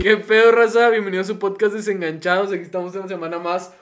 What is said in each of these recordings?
¿Qué pedo, raza? Bienvenido a su podcast Desenganchados. Aquí estamos una semana más.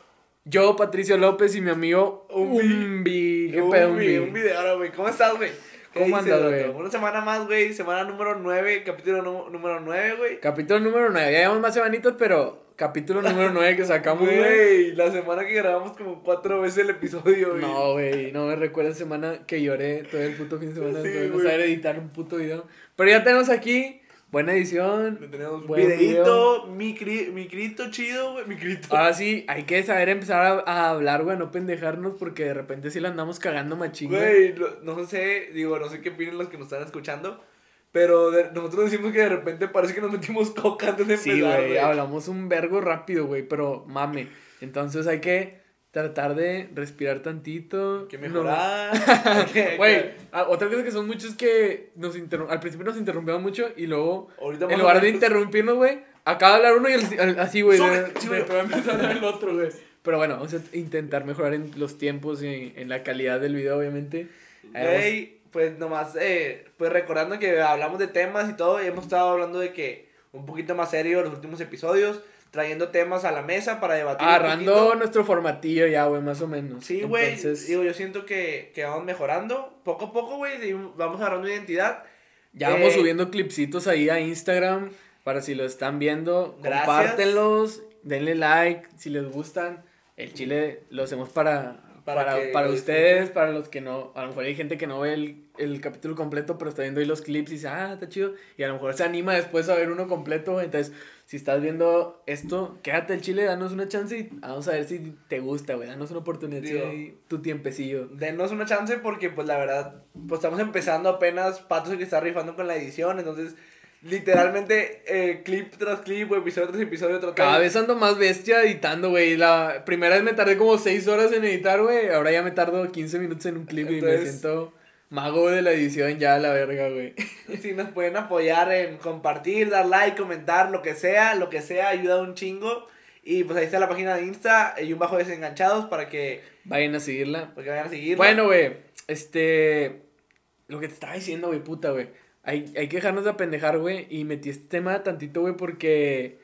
Yo, Patricio López y mi amigo Umbi. ¿Qué pedo, Umbi? Un video ahora, güey. ¿Cómo estás, güey? ¿Qué ¿Cómo andas, güey? Una semana más, güey. Semana número 9, capítulo número 9, güey. Capítulo número 9. Ya llevamos más semanitas, pero capítulo número 9 que sacamos, güey. La semana que grabamos como cuatro veces el episodio, güey. No, güey, no me recuerda semana que lloré todo el puto fin de semana Sí, no saber editar un puto video. Pero ya tenemos aquí buena edición. Tenemos un Buen videito, mi, cri- mi crito chido, güey. Mi crito. Ahora sí, hay que saber empezar a, a hablar, güey, no pendejarnos porque de repente sí la andamos cagando machín. güey. Lo- no sé, digo, no sé qué opinan los que nos están escuchando. Pero de- nosotros decimos que de repente parece que nos metimos coca antes de empezar, Sí, güey, hablamos un vergo rápido, güey, pero mame. Entonces hay que tratar de respirar tantito. Hay que no- mejorar. Güey, ah, otra cosa que son muchos que nos al principio nos interrumpíamos mucho y luego, Ahorita en lugar de interrumpirnos, güey, acaba de hablar uno y el- el- así, güey, sí, a empezar el otro, güey. Pero bueno, vamos a intentar mejorar en los tiempos y en la calidad del video, obviamente. Güey, pues nomás, eh, pues recordando que hablamos de temas y todo, y hemos estado hablando de que un poquito más serio los últimos episodios, trayendo temas a la mesa para debatir. Agarrando nuestro formatillo ya, güey, más o menos. Sí, güey, Entonces, digo, yo siento que, que vamos mejorando, poco a poco, güey, vamos agarrando identidad. Ya vamos Eh, subiendo clipsitos ahí a Instagram para si lo están viendo, Gracias. compártenlos, denle like si les gustan. El chile lo hacemos para Para para, que para lo ustedes, para los que no, a lo mejor hay gente que no ve el, el capítulo completo, pero está viendo ahí los clips y dice, ah, está chido, y a lo mejor se anima después a ver uno completo, entonces, si estás viendo esto, quédate el chile, danos una chance y vamos a ver si te gusta, güey, danos una oportunidad, Digo, tu tiempecillo. Denos una chance porque, pues, la verdad, pues estamos empezando apenas, Pato es el que está rifando con la edición, entonces, literalmente, eh, clip tras clip, o episodio tras episodio, tratando Cada vez ando más bestia editando, güey. La primera vez me tardé como 6 horas en editar, güey. Ahora ya me tardo 15 minutos en un clip y me siento mago de la edición ya la verga, güey. Si nos pueden apoyar en compartir, dar like, comentar, lo que sea, lo que sea, ayuda un chingo. Y pues ahí está la página de Insta, y un bajo desenganchados para que, Vayan a seguirla. para que vayan a seguir. Bueno, güey. Este. Lo que te estaba diciendo, güey, puta, güey. Hay, hay que dejarnos de apendejar, güey. Y metí este tema tantito, güey, porque.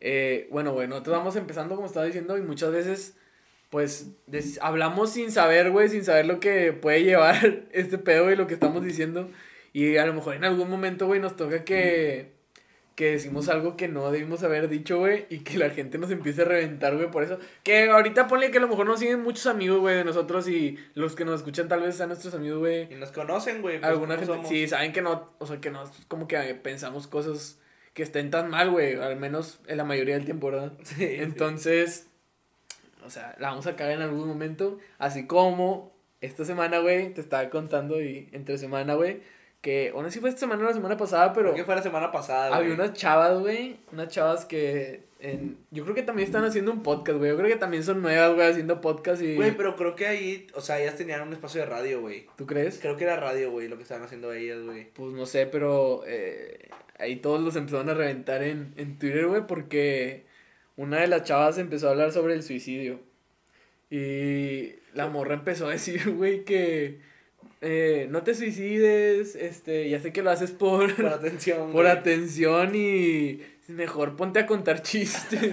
eh, bueno, güey, nosotros vamos empezando, como estaba diciendo, y muchas veces. Pues hablamos sin saber, güey, sin saber lo que puede llevar este pedo y lo que estamos diciendo. Y a lo mejor en algún momento, güey, nos toca que, que decimos algo que no debimos haber dicho, güey, y que la gente nos empiece a reventar, güey, por eso. Que ahorita ponle que a lo mejor nos siguen muchos amigos, güey, de nosotros y los que nos escuchan tal vez sean nuestros amigos, güey. Y nos conocen, güey. pues, Alguna gente, somos. sí, saben que no, o sea, que no, como que pensamos cosas que estén tan mal, güey, al menos en la mayoría del tiempo, ¿verdad? Sí, sí. Entonces, o sea, la vamos a cagar en algún momento. Así como esta semana, güey, te estaba contando y entre semana, güey, que, o no sé si fue esta semana o la semana pasada, pero Creo que fue la semana pasada, había güey. unas chavas, güey, unas chavas que en, yo creo que también están haciendo un podcast, güey. Yo creo que también son nuevas, güey, haciendo podcast y... Güey, pero creo que ahí, o sea, ellas tenían un espacio de radio, güey. ¿Tú crees? Creo que era radio, güey, lo que estaban haciendo ellas, güey. Pues no sé, pero eh, ahí todos los empezaron a reventar en, en Twitter, güey, porque una de las chavas empezó a hablar sobre el suicidio. Y la morra empezó a decir, güey, que eh, no te suicides, este, ya sé que lo haces por, Por atención, por güey. atención y mejor ponte a contar chistes.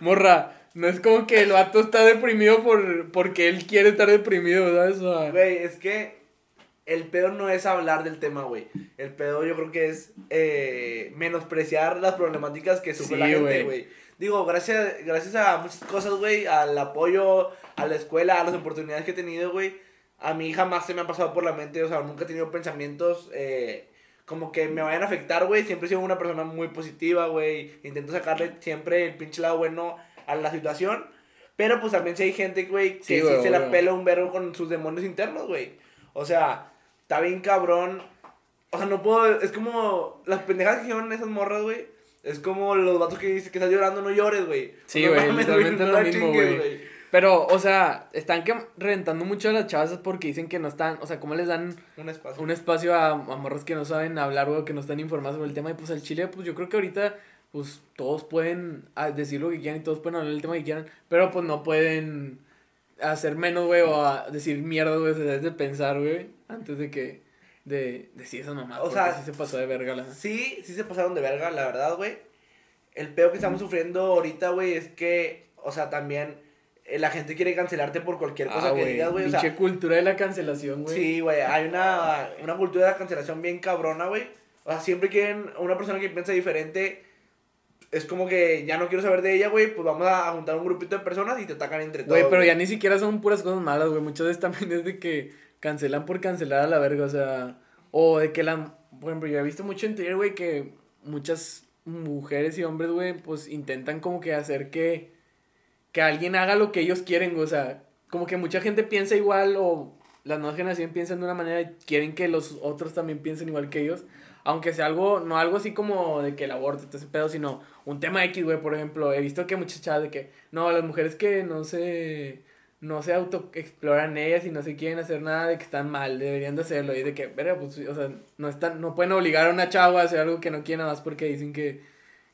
morra, no es como que el vato está deprimido por, porque él quiere estar deprimido, ¿sabes? O sea, Güey, es que el pedo no es hablar del tema, güey. El pedo yo creo que es eh, menospreciar las problemáticas que sufre Sí, la gente, güey. güey. Digo, gracias, gracias a muchas cosas, güey, al apoyo, a la escuela, a las oportunidades que he tenido, güey. A mí jamás se me ha pasado por la mente, o sea, nunca he tenido pensamientos eh, como que me vayan a afectar, güey. Siempre he sido una persona muy positiva, güey. Intento sacarle siempre el pinche lado bueno a la situación. Pero pues también si hay gente, güey, que Sí, se la pela un verbo con sus demonios internos, güey. O sea, está bien cabrón. O sea, no puedo. Es como. Las pendejadas que hicieron esas morras, güey. Es como los vatos que dicen que estás llorando, no llores, güey. Sí, No güey, mames, literalmente es no lo mismo, chingues, güey. Pero, o sea, están que reventando mucho a las chavas porque dicen que no están, o sea, ¿cómo les dan Un espacio. un espacio a, a morros que no saben hablar, güey, que no están informados sobre el tema? Y pues al chile, pues yo creo que ahorita, pues todos pueden ah, decir lo que quieran y todos pueden hablar del tema que quieran, pero pues no pueden hacer menos, güey, o a decir mierda, güey, debes de pensar, güey, antes de que, de decir esas mamás. O sea, sí se pasó de verga la... Sí, sí se pasaron de verga, la verdad, güey. El peor que estamos sufriendo ahorita, güey, es que, o sea, también la gente quiere cancelarte por cualquier cosa Ah, que digas, güey. O sea, cultura de la cancelación, güey. sí, güey, hay una, una cultura de la cancelación bien cabrona, güey. O sea, siempre quieren una persona que piensa diferente. Es como que ya no quiero saber de ella, güey. Pues vamos a juntar un grupito de personas y te atacan entre todos. Güey, pero ya ni siquiera son puras cosas malas, güey. Muchas veces también es de que cancelan por cancelar a la verga, o sea. O de que la. Por ejemplo, yo he visto mucho en Twitter, güey, que muchas mujeres y hombres, güey, pues intentan como que hacer que. Que alguien haga lo que ellos quieren. O sea, como que mucha gente piensa igual o las nuevas generaciones piensan de una manera y quieren que los otros también piensen igual que ellos. Aunque sea algo, no algo así como de que el aborto, todo ese pedo, sino un tema X, güey, por ejemplo. He visto que muchas chavas de que, no, las mujeres que no se, no se autoexploran ellas y no se quieren hacer nada de que están mal, deberían de hacerlo. Y de que, verga, pues, o sea, no están, no pueden obligar a una chava a hacer algo que no quiere nada más porque dicen que,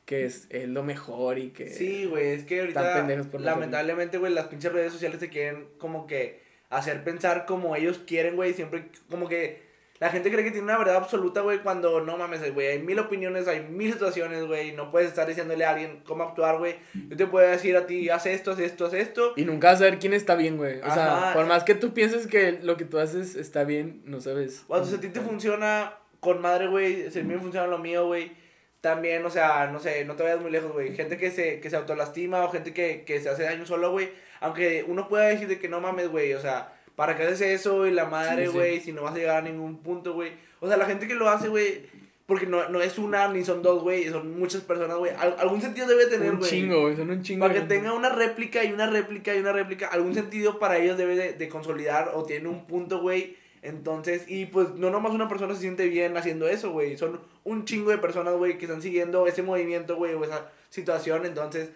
que es, es lo mejor y que... Sí, güey, es que Están ahorita, lamentablemente, güey, las pinches redes sociales te quieren como que hacer pensar como ellos quieren, güey, siempre como que la gente cree que tiene una verdad absoluta, güey, cuando no mames, güey, hay mil opiniones, hay mil situaciones, güey, no puedes estar diciéndole a alguien cómo actuar, güey. Yo te puedo decir a ti, haz esto, haz esto, haz esto. Y nunca vas a saber quién está bien, güey. O sea, por más que tú pienses que lo que tú haces está bien, no sabes. Cuando a ti te funciona con madre, güey, si a mí me funciona lo mío, güey. También, o sea, no sé, no te vayas muy lejos, güey. Gente que se, que se autolastima o gente que, que se hace daño solo, güey. Aunque uno pueda decir de que no mames, güey. O sea, ¿para qué haces eso? Y la madre, Sí, sí. güey, si no vas a llegar a ningún punto, güey. O sea, la gente que lo hace, güey, porque no, no es una ni son dos, güey, son muchas personas, güey. Al- algún sentido debe tener, un güey. chingo, güey. Son un chingo. Para que gente. tenga una réplica y una réplica y una réplica, algún sentido para ellos debe de, de consolidar o tiene un punto, güey. Entonces, y pues no nomás una persona se siente bien haciendo eso, güey. Son un chingo de personas, güey, que están siguiendo ese movimiento, güey, o esa situación. Entonces,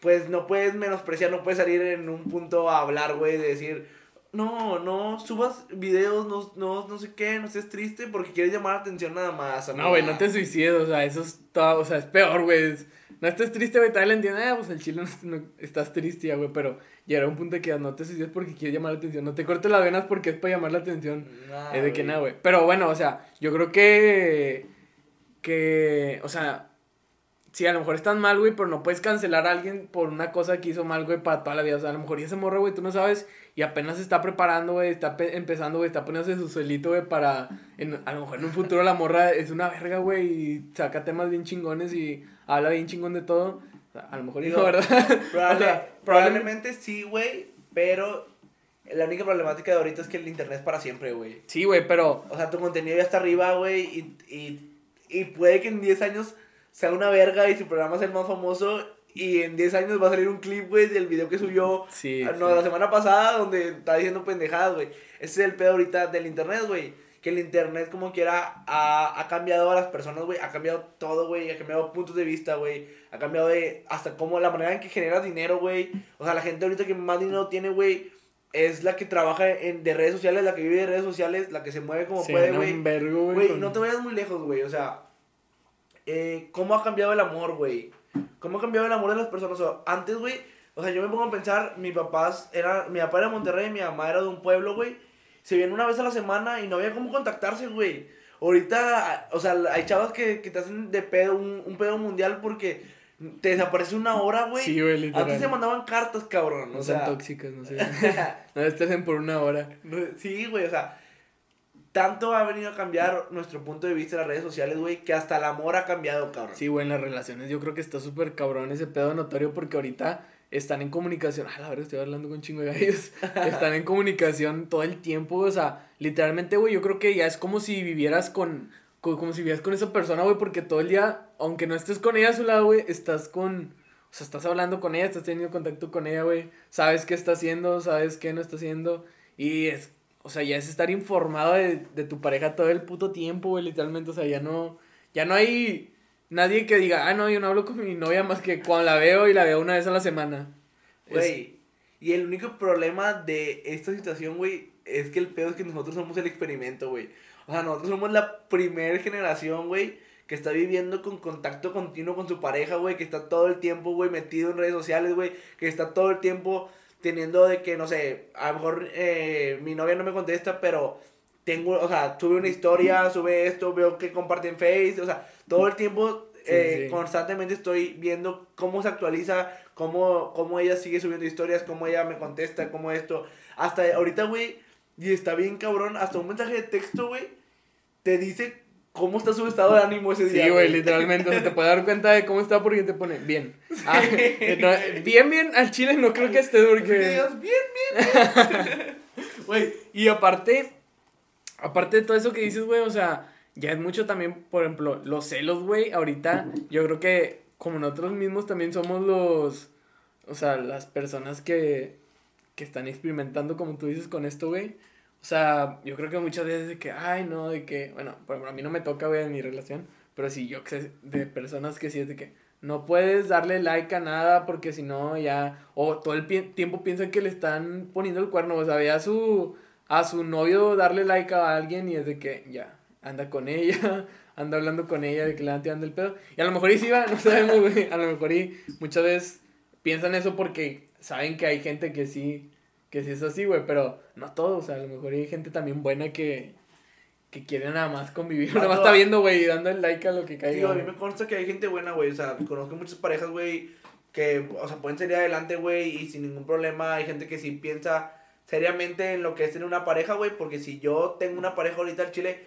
pues no puedes menospreciar, no puedes salir en un punto a hablar, güey, de decir, no, no subas videos, no, no, no sé qué, no seas triste porque quieres llamar la atención nada más. No, güey, no te suicides, o sea, eso es todo, o sea, es peor, güey. No estés triste, güey, tal entiendo, ah, pues el chile no, no- estás triste, ya, güey, pero llegará un punto de que no te suicides porque quieres llamar la atención, no te cortes las venas porque es para llamar la atención. Nah, es de que nada, güey. Pero bueno, o sea, yo creo que, que, o sea, sí, a lo mejor estás mal, güey, pero no puedes cancelar a alguien por una cosa que hizo mal, güey, para toda la vida. O sea, a lo mejor ya se morra, güey, tú no sabes, y apenas se está preparando, güey, está pe- empezando, güey, está poniéndose su suelito, güey, para, en- a lo mejor en un futuro la morra es una verga, güey, y saca temas bien chingones y habla bien chingón de todo. Sea, a lo mejor Digo, no, ¿verdad? Probable- O sea, probablemente sí, güey, pero la única problemática de ahorita es que el internet es para siempre, güey. Sí, güey, pero O sea, tu contenido ya está arriba, güey, y, y, y puede que en 10 años sea una verga y su programa sea el más famoso y en 10 años va a salir un clip, güey, del video que subió sí. ah, no, sí. la semana pasada donde está diciendo pendejadas, güey. Ese es el pedo ahorita del internet, güey. Que el internet como quiera ha, ha cambiado a las personas, güey. Ha cambiado todo, güey. Ha cambiado puntos de vista, güey. Ha cambiado de hasta como la manera en que generas dinero, güey. O sea, la gente ahorita que más dinero tiene, güey, es la que trabaja en, de redes sociales, la que vive de redes sociales, la que se mueve como puede, güey. vergo, güey. Güey, con- no te vayas muy lejos, güey. O sea, eh, ¿cómo ha cambiado el amor, güey? ¿Cómo ha cambiado el amor de las personas? O sea, antes, güey, o sea, yo me pongo a pensar, mis papás era, mi papá era de Monterrey, mi mamá era de un pueblo, güey. Se vienen una vez a la semana y no había cómo contactarse, güey. Ahorita, o sea, hay chavas que, que te hacen de pedo, un, un pedo mundial porque te desaparece una hora, güey. Sí, güey, literal. Antes se mandaban cartas, cabrón. No o sea, tóxicas, no sé. no estén por una hora. Sí, güey, o sea, tanto ha venido a cambiar nuestro punto de vista en las redes sociales, güey, que hasta el amor ha cambiado, cabrón. Sí, güey, en las relaciones yo creo que está súper cabrón ese pedo notorio porque ahorita están en comunicación. Ah, la verdad, estoy hablando con un chingo de gallos. están en comunicación todo el tiempo, o sea, literalmente, güey, yo creo que ya es como si vivieras con, con- como si vivieras con esa persona, güey, porque todo el día, aunque no estés con ella a su lado, güey, estás con, o sea, estás hablando con ella, estás teniendo contacto con ella, güey, sabes qué está haciendo, sabes qué no está haciendo, y es, o sea, ya es estar informado de, de tu pareja todo el puto tiempo, güey, literalmente, o sea, ya no, ya no hay nadie que diga, ah, no, yo no hablo con mi novia más que cuando la veo y la veo una vez a la semana. Güey, y el único problema de esta situación, güey, es que el pedo es que nosotros somos el experimento, güey. O sea, nosotros somos la primera generación, güey, que está viviendo con contacto continuo con su pareja, güey, que está todo el tiempo, güey, metido en redes sociales, güey, que está todo el tiempo teniendo de que, no sé, a lo mejor eh, mi novia no me contesta, pero tengo, o sea, sube una historia, sube esto, veo que comparte en Face, o sea, todo el tiempo eh, constantemente estoy viendo cómo se actualiza, cómo, cómo ella sigue subiendo historias, cómo ella me contesta, cómo esto. Hasta ahorita, güey, y está bien cabrón, hasta un mensaje de texto, güey, te dice cómo está su estado de ánimo ese día. Sí, güey, literalmente. O sea, te puede dar cuenta de cómo está porque te pone bien. Ah, bien, bien, al chile no creo que esté porque. Dios, bien, bien, Güey, y aparte, aparte de todo eso que dices, güey, o sea, ya es mucho también, por ejemplo, los celos, güey. Ahorita, yo creo que como nosotros mismos también somos los. O sea, las personas que. que están experimentando, como tú dices, con esto, güey o sea, yo creo que muchas veces de que, ay, no, de que, bueno, por ejemplo, a mí no me toca, güey, en mi relación, pero sí, yo sé de personas que sí es de que no puedes darle like a nada porque si no ya, o todo el tiempo piensan que le están poniendo el cuerno, o sea, ve a su, a su novio darle like a alguien y es de que ya, anda con ella, anda hablando con ella, de que le tirando el pedo. Y a lo mejor y sí va, no sabemos, güey, a lo mejor y muchas veces piensan eso porque saben que hay gente que sí que si es así, güey, pero no todos, o sea, a lo mejor hay gente también buena que, que quiere nada más convivir, nada más está viendo, güey, y dando el like a lo que caiga. Tío, a mí me consta que hay gente buena, güey, o sea, conozco muchas parejas, güey, que, o sea, pueden salir adelante, güey, y sin ningún problema, hay gente que sí piensa seriamente en lo que es tener una pareja, güey, porque si yo tengo una pareja ahorita en Chile,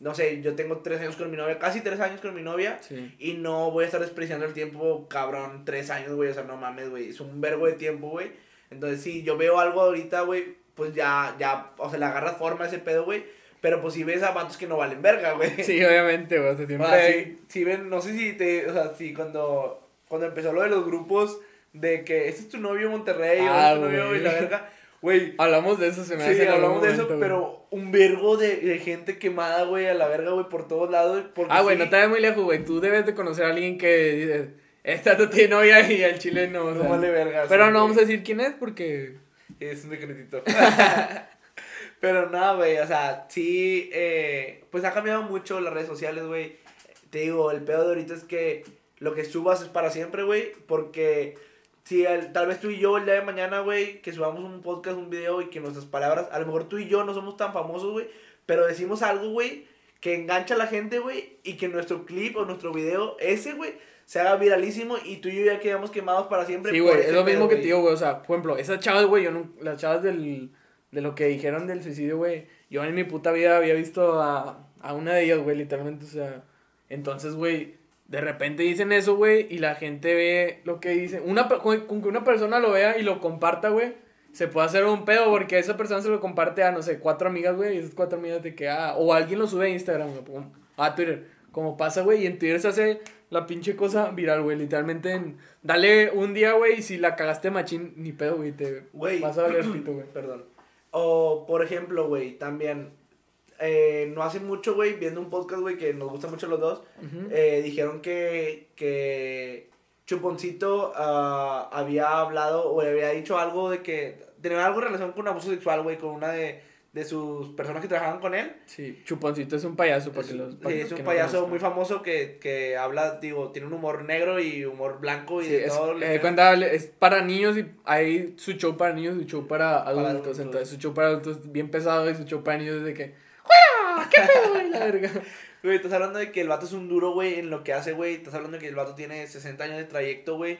no sé, yo tengo tres años con mi novia, casi tres años con mi novia, y no voy a estar despreciando el tiempo, cabrón, tres años, güey, o sea, no mames, güey, es un verbo de tiempo, güey, entonces, si yo veo algo ahorita, güey, pues ya, ya, o sea, le agarras forma a ese pedo, güey. Pero pues si ves a vatos que no valen verga, güey. Sí, obviamente, güey. siempre... si, ven, no sé si te, o sea, si cuando, cuando empezó lo de los grupos de que este es tu novio Monterrey, o ah, es tu novio y la verga. Güey. Hablamos de eso, se me hace. Sí, hablamos de eso, pero un vergo de, de, gente quemada, güey, a la verga, güey, por todos lados. Ah, güey, no te vayas muy lejos, güey. Tú debes de conocer a alguien que dices esta tú tiene novia y al chileno. no. vale verga. Pero no vamos a decir quién es porque. Es un secretito. pero nada, güey. O sea, sí. Eh, pues ha cambiado mucho las redes sociales, güey. Te digo, el peor de ahorita es que lo que subas es para siempre, güey. Porque si tal vez tú y yo el día de mañana, güey, que subamos un podcast, un video y que nuestras palabras, a lo mejor tú y yo no somos tan famosos, güey, pero decimos algo, güey, que engancha a la gente, güey, y que nuestro clip o nuestro video, ese, güey, se haga viralísimo y tú y yo ya quedamos quemados para siempre. Sí, güey, es lo mismo que te digo, güey. O sea, por ejemplo, esas chavas, güey, yo no, las chavas del, de lo que dijeron del suicidio, güey, yo en mi puta vida había visto a, a una de ellas, güey, literalmente, o sea, entonces, güey, de repente dicen eso, güey, y la gente ve lo que dice. Una, con, que una persona lo vea y lo comparta, güey, se puede hacer un pedo porque esa persona se lo comparte a, no sé, cuatro amigas, güey, y esas cuatro amigas de que, ah, o alguien lo sube a Instagram, güey, a Twitter, como pasa, güey, y en Twitter se hace la pinche cosa viral, güey. Literalmente, en, dale un día, güey, y si la cagaste machín, ni pedo, güey. Te vas a valer pito, güey. Perdón. O, por ejemplo, güey, también. Eh, no hace mucho, güey, viendo un podcast, güey, que nos gusta mucho los dos, eh, dijeron que, que Chuponcito uh, había hablado o había dicho algo de que tenía algo en relación con abuso sexual, güey, con una de de sus personas que trabajaban con él. Sí, Chuponcito es un payaso. Porque es, los, sí, es un payaso muy famoso que, que habla, digo, tiene un humor negro y humor blanco y de es, todo. Eh, cuenta, es para niños y hay su show para niños y su show para adultos. Entonces su show para adultos es bien pesado y su show para niños es de que... ¿Qué pedo, güey? La verga. Güey, estás hablando de que el vato es un duro, güey, en lo que hace, güey. Estás hablando de que el vato tiene 60 años de trayecto, güey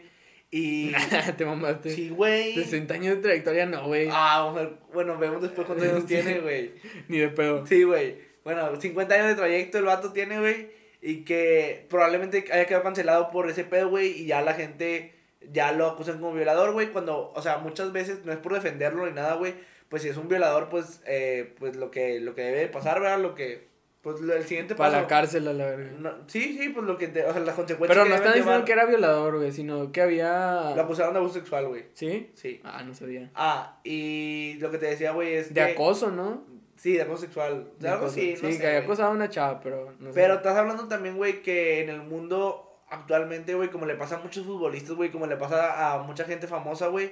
y. te mamaste. Sí, güey. 60 años de trayectoria, no, güey. Ah, vamos a ver. Bueno, vemos después cuántos años tiene, güey. Ni de pedo. Sí, güey. Bueno, 50 años de trayecto el vato tiene, güey. Y que probablemente haya quedado cancelado por ese pedo, güey. Y ya la gente ya lo acusan como violador, güey. Cuando, o sea, muchas veces no es por defenderlo ni nada, güey. Pues si es un violador, pues, eh, pues lo que, lo que debe pasar, ¿verdad? Lo que pues el siguiente paso. Para la cárcel, a la verga. sí, sí, pues lo que te. O sea, las consecuencias. Pero no están diciendo que era violador, güey, sino que había. Lo acusaron de abuso sexual, güey. ¿Sí? Sí. Ah, no sabía. Ah, y lo que te decía, güey, es. De acoso, ¿no? Sí, de acoso sexual. De, algo así, Sí, que había acosado a una chava, pero. No sé. Pero estás hablando también, güey, que en el mundo actualmente, güey, como le pasa a muchos futbolistas, güey, como le pasa a mucha gente famosa, güey,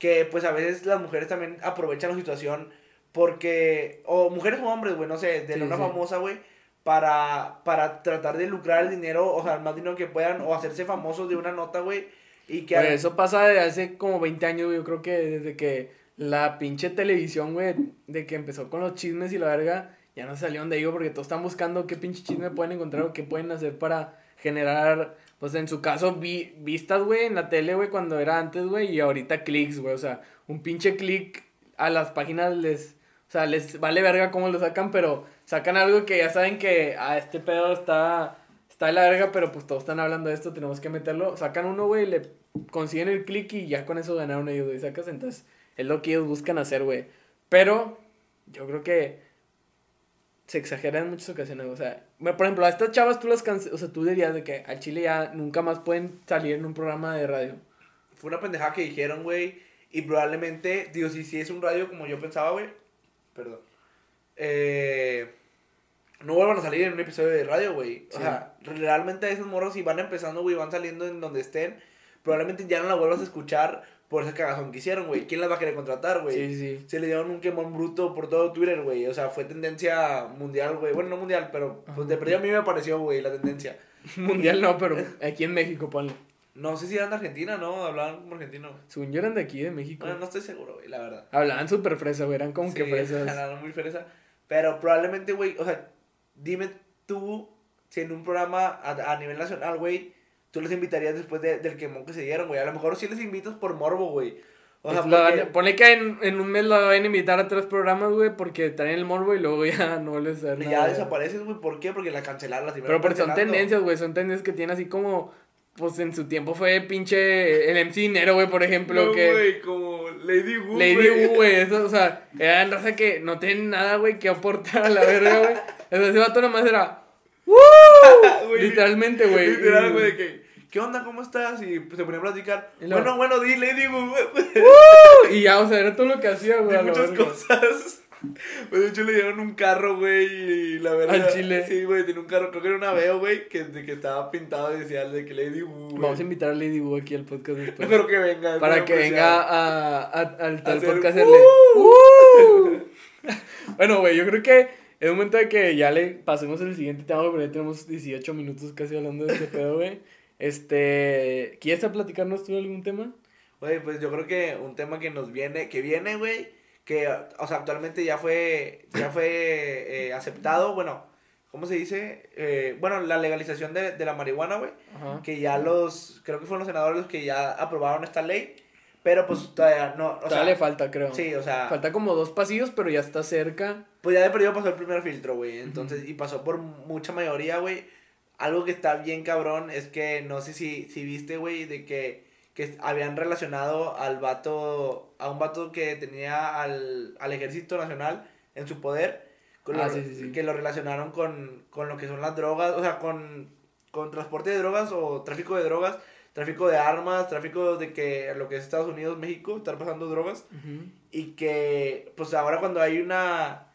que pues a veces las mujeres también aprovechan la situación porque. O mujeres o hombres, güey, no sé, de una famosa, güey para, para tratar de lucrar el dinero, o sea, el más dinero que puedan, o hacerse famosos de una nota, güey. Y que a- eso pasa de hace como 20 años, güey. Yo creo que desde que la pinche televisión, güey, de que empezó con los chismes y la verga, ya no salieron de ello porque todos están buscando qué pinche chisme pueden encontrar o qué pueden hacer para generar, pues en su caso, vi- vistas, güey, en la tele, güey, cuando era antes, güey, y ahorita clics, güey. O sea, un pinche clic a las páginas les. O sea, les vale verga cómo lo sacan, pero sacan algo que ya saben que a este pedo está está de la verga, pero pues todos están hablando de esto, tenemos que meterlo. Sacan uno, güey, le consiguen el clic y ya con eso ganaron ellos, güey, sacas. Entonces, es lo que ellos buscan hacer, güey. Pero, yo creo que se exagera en muchas ocasiones, o sea, por ejemplo, a estas chavas tú las cancelas, o sea, tú dirías de que al Chile ya nunca más pueden salir en un programa de radio. Fue una pendejada que dijeron, güey. Y probablemente, digo, si, si es un radio como yo pensaba, güey. Perdón. Eh, no vuelvan a salir en un episodio de radio, güey. O Sí. sea, realmente esos morros, si van empezando, güey, van saliendo en donde estén, probablemente ya no la vuelvas a escuchar por esa cagazón que hicieron, güey. ¿Quién las va a querer contratar, güey? Sí, sí. Se le dieron un quemón bruto por todo Twitter, güey. O sea, fue tendencia mundial, güey. Bueno, no mundial, pero pues de perdida a mí me pareció, güey, la tendencia. Mundial no, pero aquí en México, ponle. No sé si eran de Argentina, ¿no? Hablaban como argentino. Según yo eran de aquí, de México. Bueno, no estoy seguro, güey, la verdad. Hablaban súper fresa, güey, eran como que Sí, fresas. eran muy fresa. Pero probablemente, güey, o sea, dime tú si en un programa a, a nivel nacional, güey, tú les invitarías después de- del quemón que se dieron, güey. A lo mejor sí les invitas por morbo, güey. O sea, la porque- ponle que en, en un mes la van a invitar a tres programas, güey, porque traen el morbo y luego ya no les da ya desapareces, güey. ¿Por qué? Porque la cancelaron, la Pero porque son tendencias, güey, son tendencias que tienen así como, pues en su tiempo fue pinche el MC Dinero, güey, por ejemplo, No, que güey, como Lady Wu, Lady güey. Wu, güey, eso, o sea, eran raza que no tienen nada, güey, que aportar a la verga, güey. Entonces ese vato nomás era, Literalmente, güey. Literal, güey, de que, ¿qué onda? ¿Cómo estás? Y pues, se ponía a platicar. Luego- Bueno, bueno, di Lady Wu, güey. Y ya, o sea, era todo lo que hacía, güey. Muchas cosas. Pues de hecho le dieron un carro, güey, y la verdad. Al chile. Sí, güey, tenía un carro, creo que era un Aveo, güey, que, de que estaba pintado y decía de que Lady güey. Vamos a invitar a Lady Wu aquí al podcast después. creo que venga. Para que especial. venga a, a- al tal podcast ¡Uh! ¡Uh! bueno, güey, yo creo que es momento de que ya le pasemos al siguiente tema, porque ya tenemos 18 minutos casi hablando de este pedo, güey. Este, ¿quieres platicarnos tú algún tema? Güey, pues yo creo que un tema que nos viene, que viene, güey, que, o sea, actualmente ya fue, ya fue eh, aceptado, bueno, ¿cómo se dice? Eh, bueno, la legalización de, de la marihuana, güey, que ya los, creo que fueron los senadores los que ya aprobaron esta ley, pero pues todavía no, o Todavía sea, le falta, creo. sí, o sea, Falta como dos pasillos, pero ya está cerca. pues ya de perdido pasó el primer filtro, güey, entonces, y pasó por mucha mayoría, güey, algo que está bien cabrón es que, no sé si, si viste, güey, de que, que habían relacionado al vato, a un vato que tenía al, al ejército nacional en su poder, con Ah, lo- sí, sí, sí. que lo relacionaron con, con lo que son las drogas, o sea, con, con transporte de drogas o tráfico de drogas, tráfico de armas, tráfico de que lo que es Estados Unidos, México, estar pasando drogas Ujú. y que pues ahora cuando hay una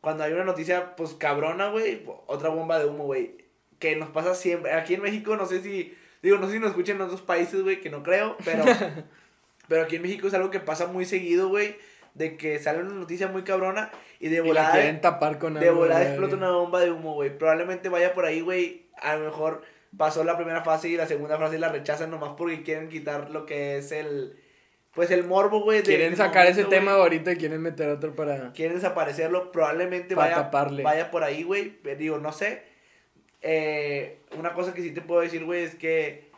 cuando hay una noticia pues cabrona, güey, otra bomba de humo, güey, que nos pasa siempre. Aquí en México no sé si digo, no sé si nos escuchan en otros países, güey, que no creo, pero pero aquí en México es algo que pasa muy seguido, güey, de que sale una noticia muy cabrona y de Y la volada quieren tapar con de volada explota una bomba de humo, güey. Probablemente vaya por ahí, güey. A lo mejor pasó la primera fase y la segunda fase la rechazan nomás porque quieren quitar lo que es el pues el morbo, güey. Quieren sacar ese momento, tema ahorita y quieren meter otro para... quieren desaparecerlo, probablemente vaya, taparle. vaya por ahí, güey. Pero Digo, no sé. Eh, una cosa que sí te puedo decir, güey, es que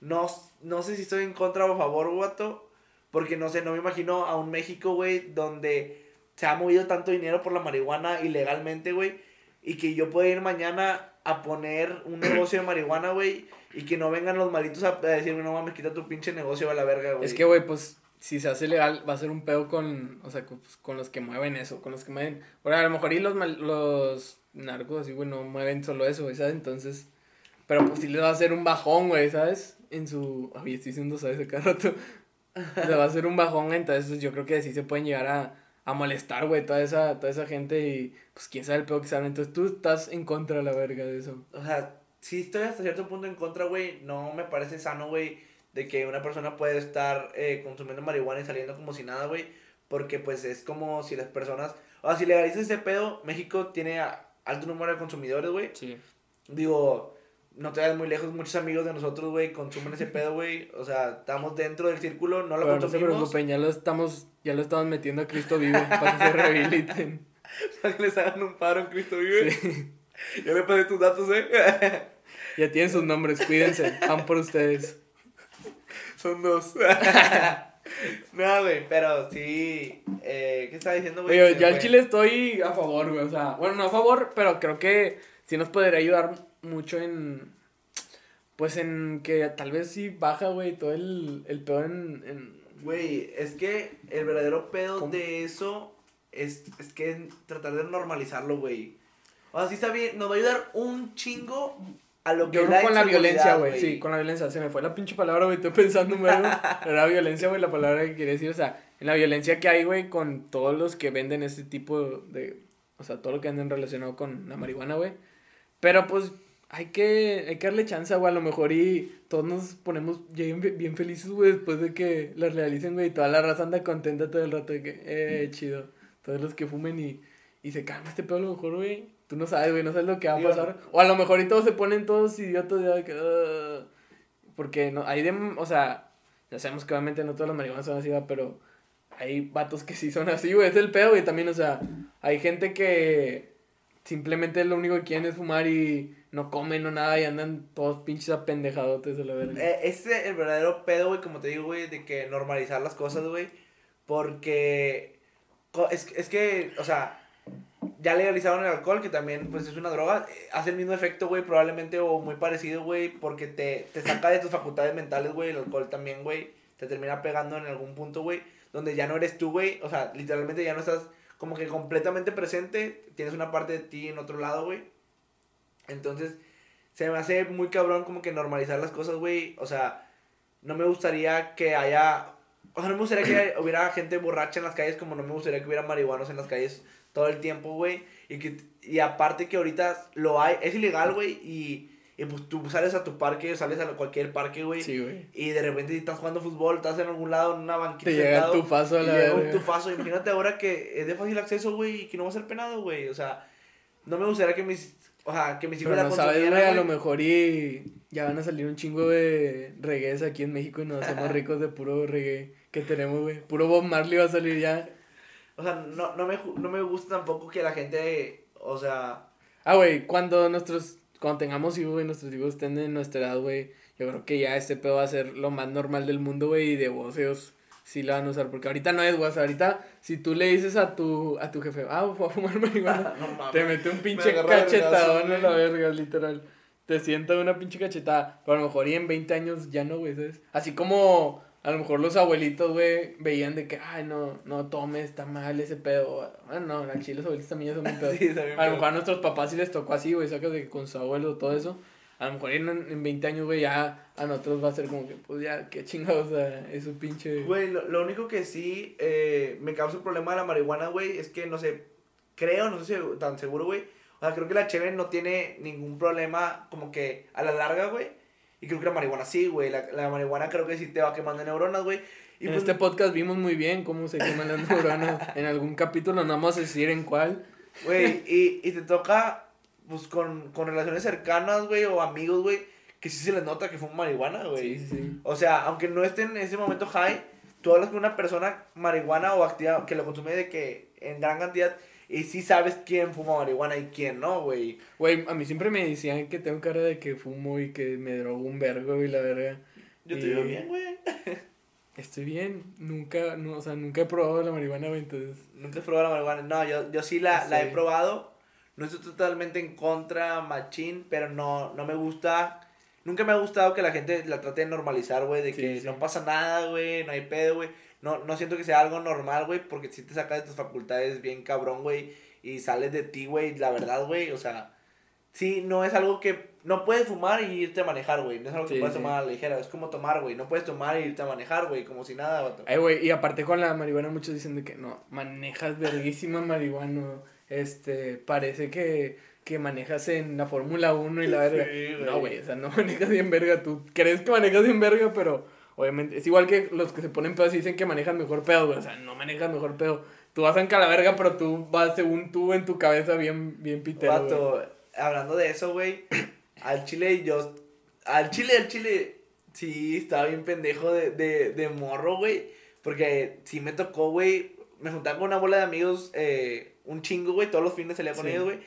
no, no sé si estoy en contra o a favor, guato. Porque no sé, no me imagino a un México, güey, donde se ha movido tanto dinero por la marihuana ilegalmente, güey. Y que yo pueda ir mañana a poner un negocio de marihuana, güey. Y que no vengan los malitos a decirme, no mames, quita tu pinche negocio a la verga, güey. Es que, güey, pues, si se hace legal, va a ser un pedo con, o sea, con, pues, los que mueven eso, con los que mueven... Bueno, a lo mejor y los, mal- los narcos así, güey, no mueven solo eso, ¿sabes? Entonces, pero pues sí les va a hacer un bajón, güey, ¿sabes? En su... Ay, estoy diciendo, ¿sabes? A cada rato. Le va a hacer un bajón, entonces yo creo que sí se pueden llegar a, a molestar, güey, toda esa, toda esa gente y, pues, quién sabe el pedo que saben. Entonces, tú estás en contra de la verga de eso. O sea, sí estoy hasta cierto punto en contra, güey. No me parece sano, güey, de que una persona puede estar eh, consumiendo marihuana y saliendo como si nada, güey. Porque pues es como si las personas... O sea, si legalizas ese pedo, México tiene a- alto número de consumidores, güey. Sí. Digo, no te vayas muy lejos, muchos amigos de nosotros, güey, consumen ese pedo, güey. O sea, estamos dentro del círculo, no lo Pero no se consumimos. preocupen, ya lo estamos, ya lo estamos metiendo a Cristo vive para que se rehabiliten. Para que les hagan un paro en Cristo vive. Sí. Ya me pasé tus datos, eh. Ya tienen sus nombres, cuídense, van por ustedes. Son dos. no, güey, pero sí. Eh, ¿Qué estaba diciendo, güey? Se yo al chile estoy a favor, güey. O sea, bueno, no a favor, pero creo que sí nos podría ayudar mucho en. Pues en que tal vez sí baja, güey, todo el, el peor en, en. Güey, es que el verdadero pedo ¿Cómo? de eso es, es que tratar de normalizarlo, güey. O sea, sí está bien, nos va a ayudar un chingo a lo que Yo creo con la violencia, güey. Sí, con la violencia. Se me fue la pinche palabra, güey. Estoy pensando, güey. Era violencia, güey, la palabra que quería decir. O sea, en la violencia que hay, güey, con todos los que venden este tipo de. O sea, todo lo que andan relacionado con la marihuana, güey. Pero pues hay que, hay que darle chance, güey. A lo mejor y todos nos ponemos bien, bien felices, güey, después de que las realicen, güey. Y toda la raza anda contenta todo el rato de que, eh, chido. Todos los que fumen y, y se calma este pedo, a lo mejor, güey. Tú no sabes, güey, no sabes lo que va a pasar. O a lo mejor y todos se ponen todos idiotas ya de que, porque no, hay de, o sea, ya sabemos que obviamente no todos los marihuanos son así, ¿va? pero hay vatos que sí son así, güey, es el pedo, güey, también, o sea, hay gente que simplemente lo único que quieren es fumar y no comen o nada y andan todos pinches apendejadotes de la verga. Eh, ese es el verdadero pedo, güey, como te digo, güey, de que normalizar las cosas, güey. Porque es, es que, o sea, ya legalizaron el alcohol, que también, pues, es una droga. eh, Hace el mismo efecto, güey, probablemente, o muy parecido, güey, porque te, te saca de tus facultades mentales, güey. El alcohol también, güey, te termina pegando en algún punto, güey, donde ya no eres tú, güey. O sea, literalmente ya no estás como que completamente presente. Tienes una parte de ti en otro lado, güey. Entonces, se me hace muy cabrón como que normalizar las cosas, güey. O sea, no me gustaría que haya... O sea, no me gustaría que hubiera gente borracha en las calles como no me gustaría que hubiera marihuanos en las calles todo el tiempo, güey. Y, que, y aparte que ahorita lo hay, es ilegal, güey. Y, y pues tú sales a tu parque, sales a cualquier parque, güey. Sí, güey. Y de repente estás jugando fútbol, estás en algún lado, en una banquita. Te llega tu paso a la llega un tufazo. Imagínate ahora que es de fácil acceso, güey, y que no va a ser penado, güey. O sea, no me gustaría que mis... O sea, que mis hijos Pero la no sabes, güey, a lo mejor y ya van a salir un chingo de reggaes aquí en México y nos hacemos ricos de puro reggae que tenemos, güey. Puro Bob Marley va a salir ya. O sea, no, no, me, no me gusta tampoco que la gente, o sea, Ah, güey, cuando nuestros, cuando tengamos hijos, güey, nuestros hijos estén de nuestra edad, güey, yo creo que ya este pedo va a ser lo más normal del mundo, güey, y de voceos sí la van a usar, porque ahorita no es, sea, ahorita, si tú le dices a tu, a tu jefe, ah, voy a fumar marihuana, no te mete un pinche de cachetadón a la verga, literal. Te sienta una pinche cachetada, pero a lo mejor y en 20 años ya no, güey, ¿sabes? Así como a lo mejor los abuelitos, güey, veían de que, ay, no, no tomes, está mal ese pedo. Bueno, no, al chile los abuelitos también ya son un pedo. Sí, A lo mejor a nuestros papás sí les tocó así, güey, sacas de que con su abuelo todo eso. A lo mejor en, en 20 años, güey, ya a nosotros va a ser como que, pues ya, qué chingados, o sea, es un pinche... Güey, lo, lo único que sí eh, me causa el problema de la marihuana, güey, es que no sé, creo, no sé si tan seguro, güey. O sea, creo que la cheve no tiene ningún problema como que a la larga, güey. Y creo que la marihuana sí, güey. La, la marihuana creo que sí te va quemando neuronas, güey. Y en pues, este podcast vimos muy bien cómo se queman las neuronas. en algún capítulo, no vamos a decir en cuál. Güey, y, y te toca, pues, con, con relaciones cercanas, güey, o amigos, güey, que sí se les nota que fue marihuana, güey. Sí, sí, sí. O sea, aunque no estén en ese momento high, tú hablas con una persona marihuana o activa que lo consume de que en gran cantidad y sí sabes quién fuma marihuana y quién no, güey. Güey, a mí siempre me decían que tengo cara de que fumo y que me drogo un vergo y la verga. Yo te digo bien, güey. Estoy bien, nunca, no, o sea, nunca he probado la marihuana, güey, entonces... Nunca he probado la marihuana. No, yo, yo sí la, la he Sí. probado. No estoy totalmente en contra, machín, pero no, no me gusta. Nunca me ha gustado que la gente la trate de normalizar, güey, de Sí, que sí. no pasa nada, güey, no hay pedo, güey. No, no siento que sea algo normal, güey, porque si te sacas de tus facultades bien cabrón, güey, y sales de ti, güey, la verdad, güey, o sea, sí, no es algo que, no puedes fumar y irte a manejar, güey, no es algo que Sí, puedes sí. tomar a la ligera, es como tomar, güey, no puedes tomar y irte a manejar, güey, como si nada, vato. Ay, güey, y aparte con la marihuana muchos dicen de que no, manejas verguísima marihuana, este, parece que, que manejas en la Fórmula 1 y la verga. Sí, güey. no, güey, o sea, no manejas bien verga, tú crees que manejas bien verga, pero obviamente, es igual que los que se ponen pedos y dicen que manejan mejor pedo, güey, o sea, no manejas mejor pedo. Tú vas en calaverga, pero tú vas según tú en tu cabeza bien, bien pitero, güey. Vato, hablando de eso, güey, al chile yo, al chile, al chile, sí, estaba bien pendejo de, de, de morro, güey, porque sí me tocó, güey, me juntaba con una bola de amigos, eh, un chingo, güey, todos los fines salía con Sí. ellos, güey,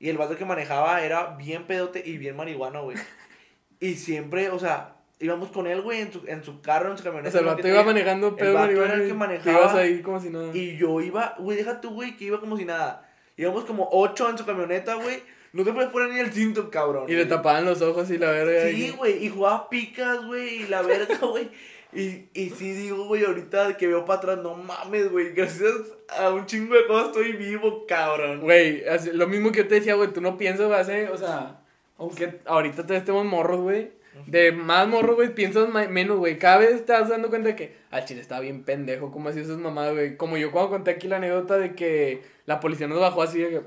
y el vato que manejaba era bien pedote y bien marihuano, güey, y siempre, o sea, íbamos con él, güey, en su, en su carro, en su O camioneta. sea, el vato iba manejando pedo El vato marihuana era el y que manejaba. ibas ahí como si nada. Y yo iba, güey, deja tú, güey, que iba como si nada. Íbamos como ocho en su camioneta, güey. No te puedes poner ni el cinto, cabrón. Y le tapaban los ojos y la verga. Sí, y- güey, y jugaba picas, güey, y la verga, güey. Y, y sí digo, güey, ahorita que veo para atrás, no mames, güey, gracias a un chingo de cosas estoy vivo, cabrón. Güey, lo mismo que yo te decía, güey, tú no piensas, güey, o sea, aunque ahorita todos estemos morros, güey, de más morros, güey, piensas menos, güey, cada vez vas dando cuenta de que, al chile estaba bien pendejo, como así esas mamadas, güey, como yo cuando conté aquí la anécdota de que la policía nos bajó así, de que,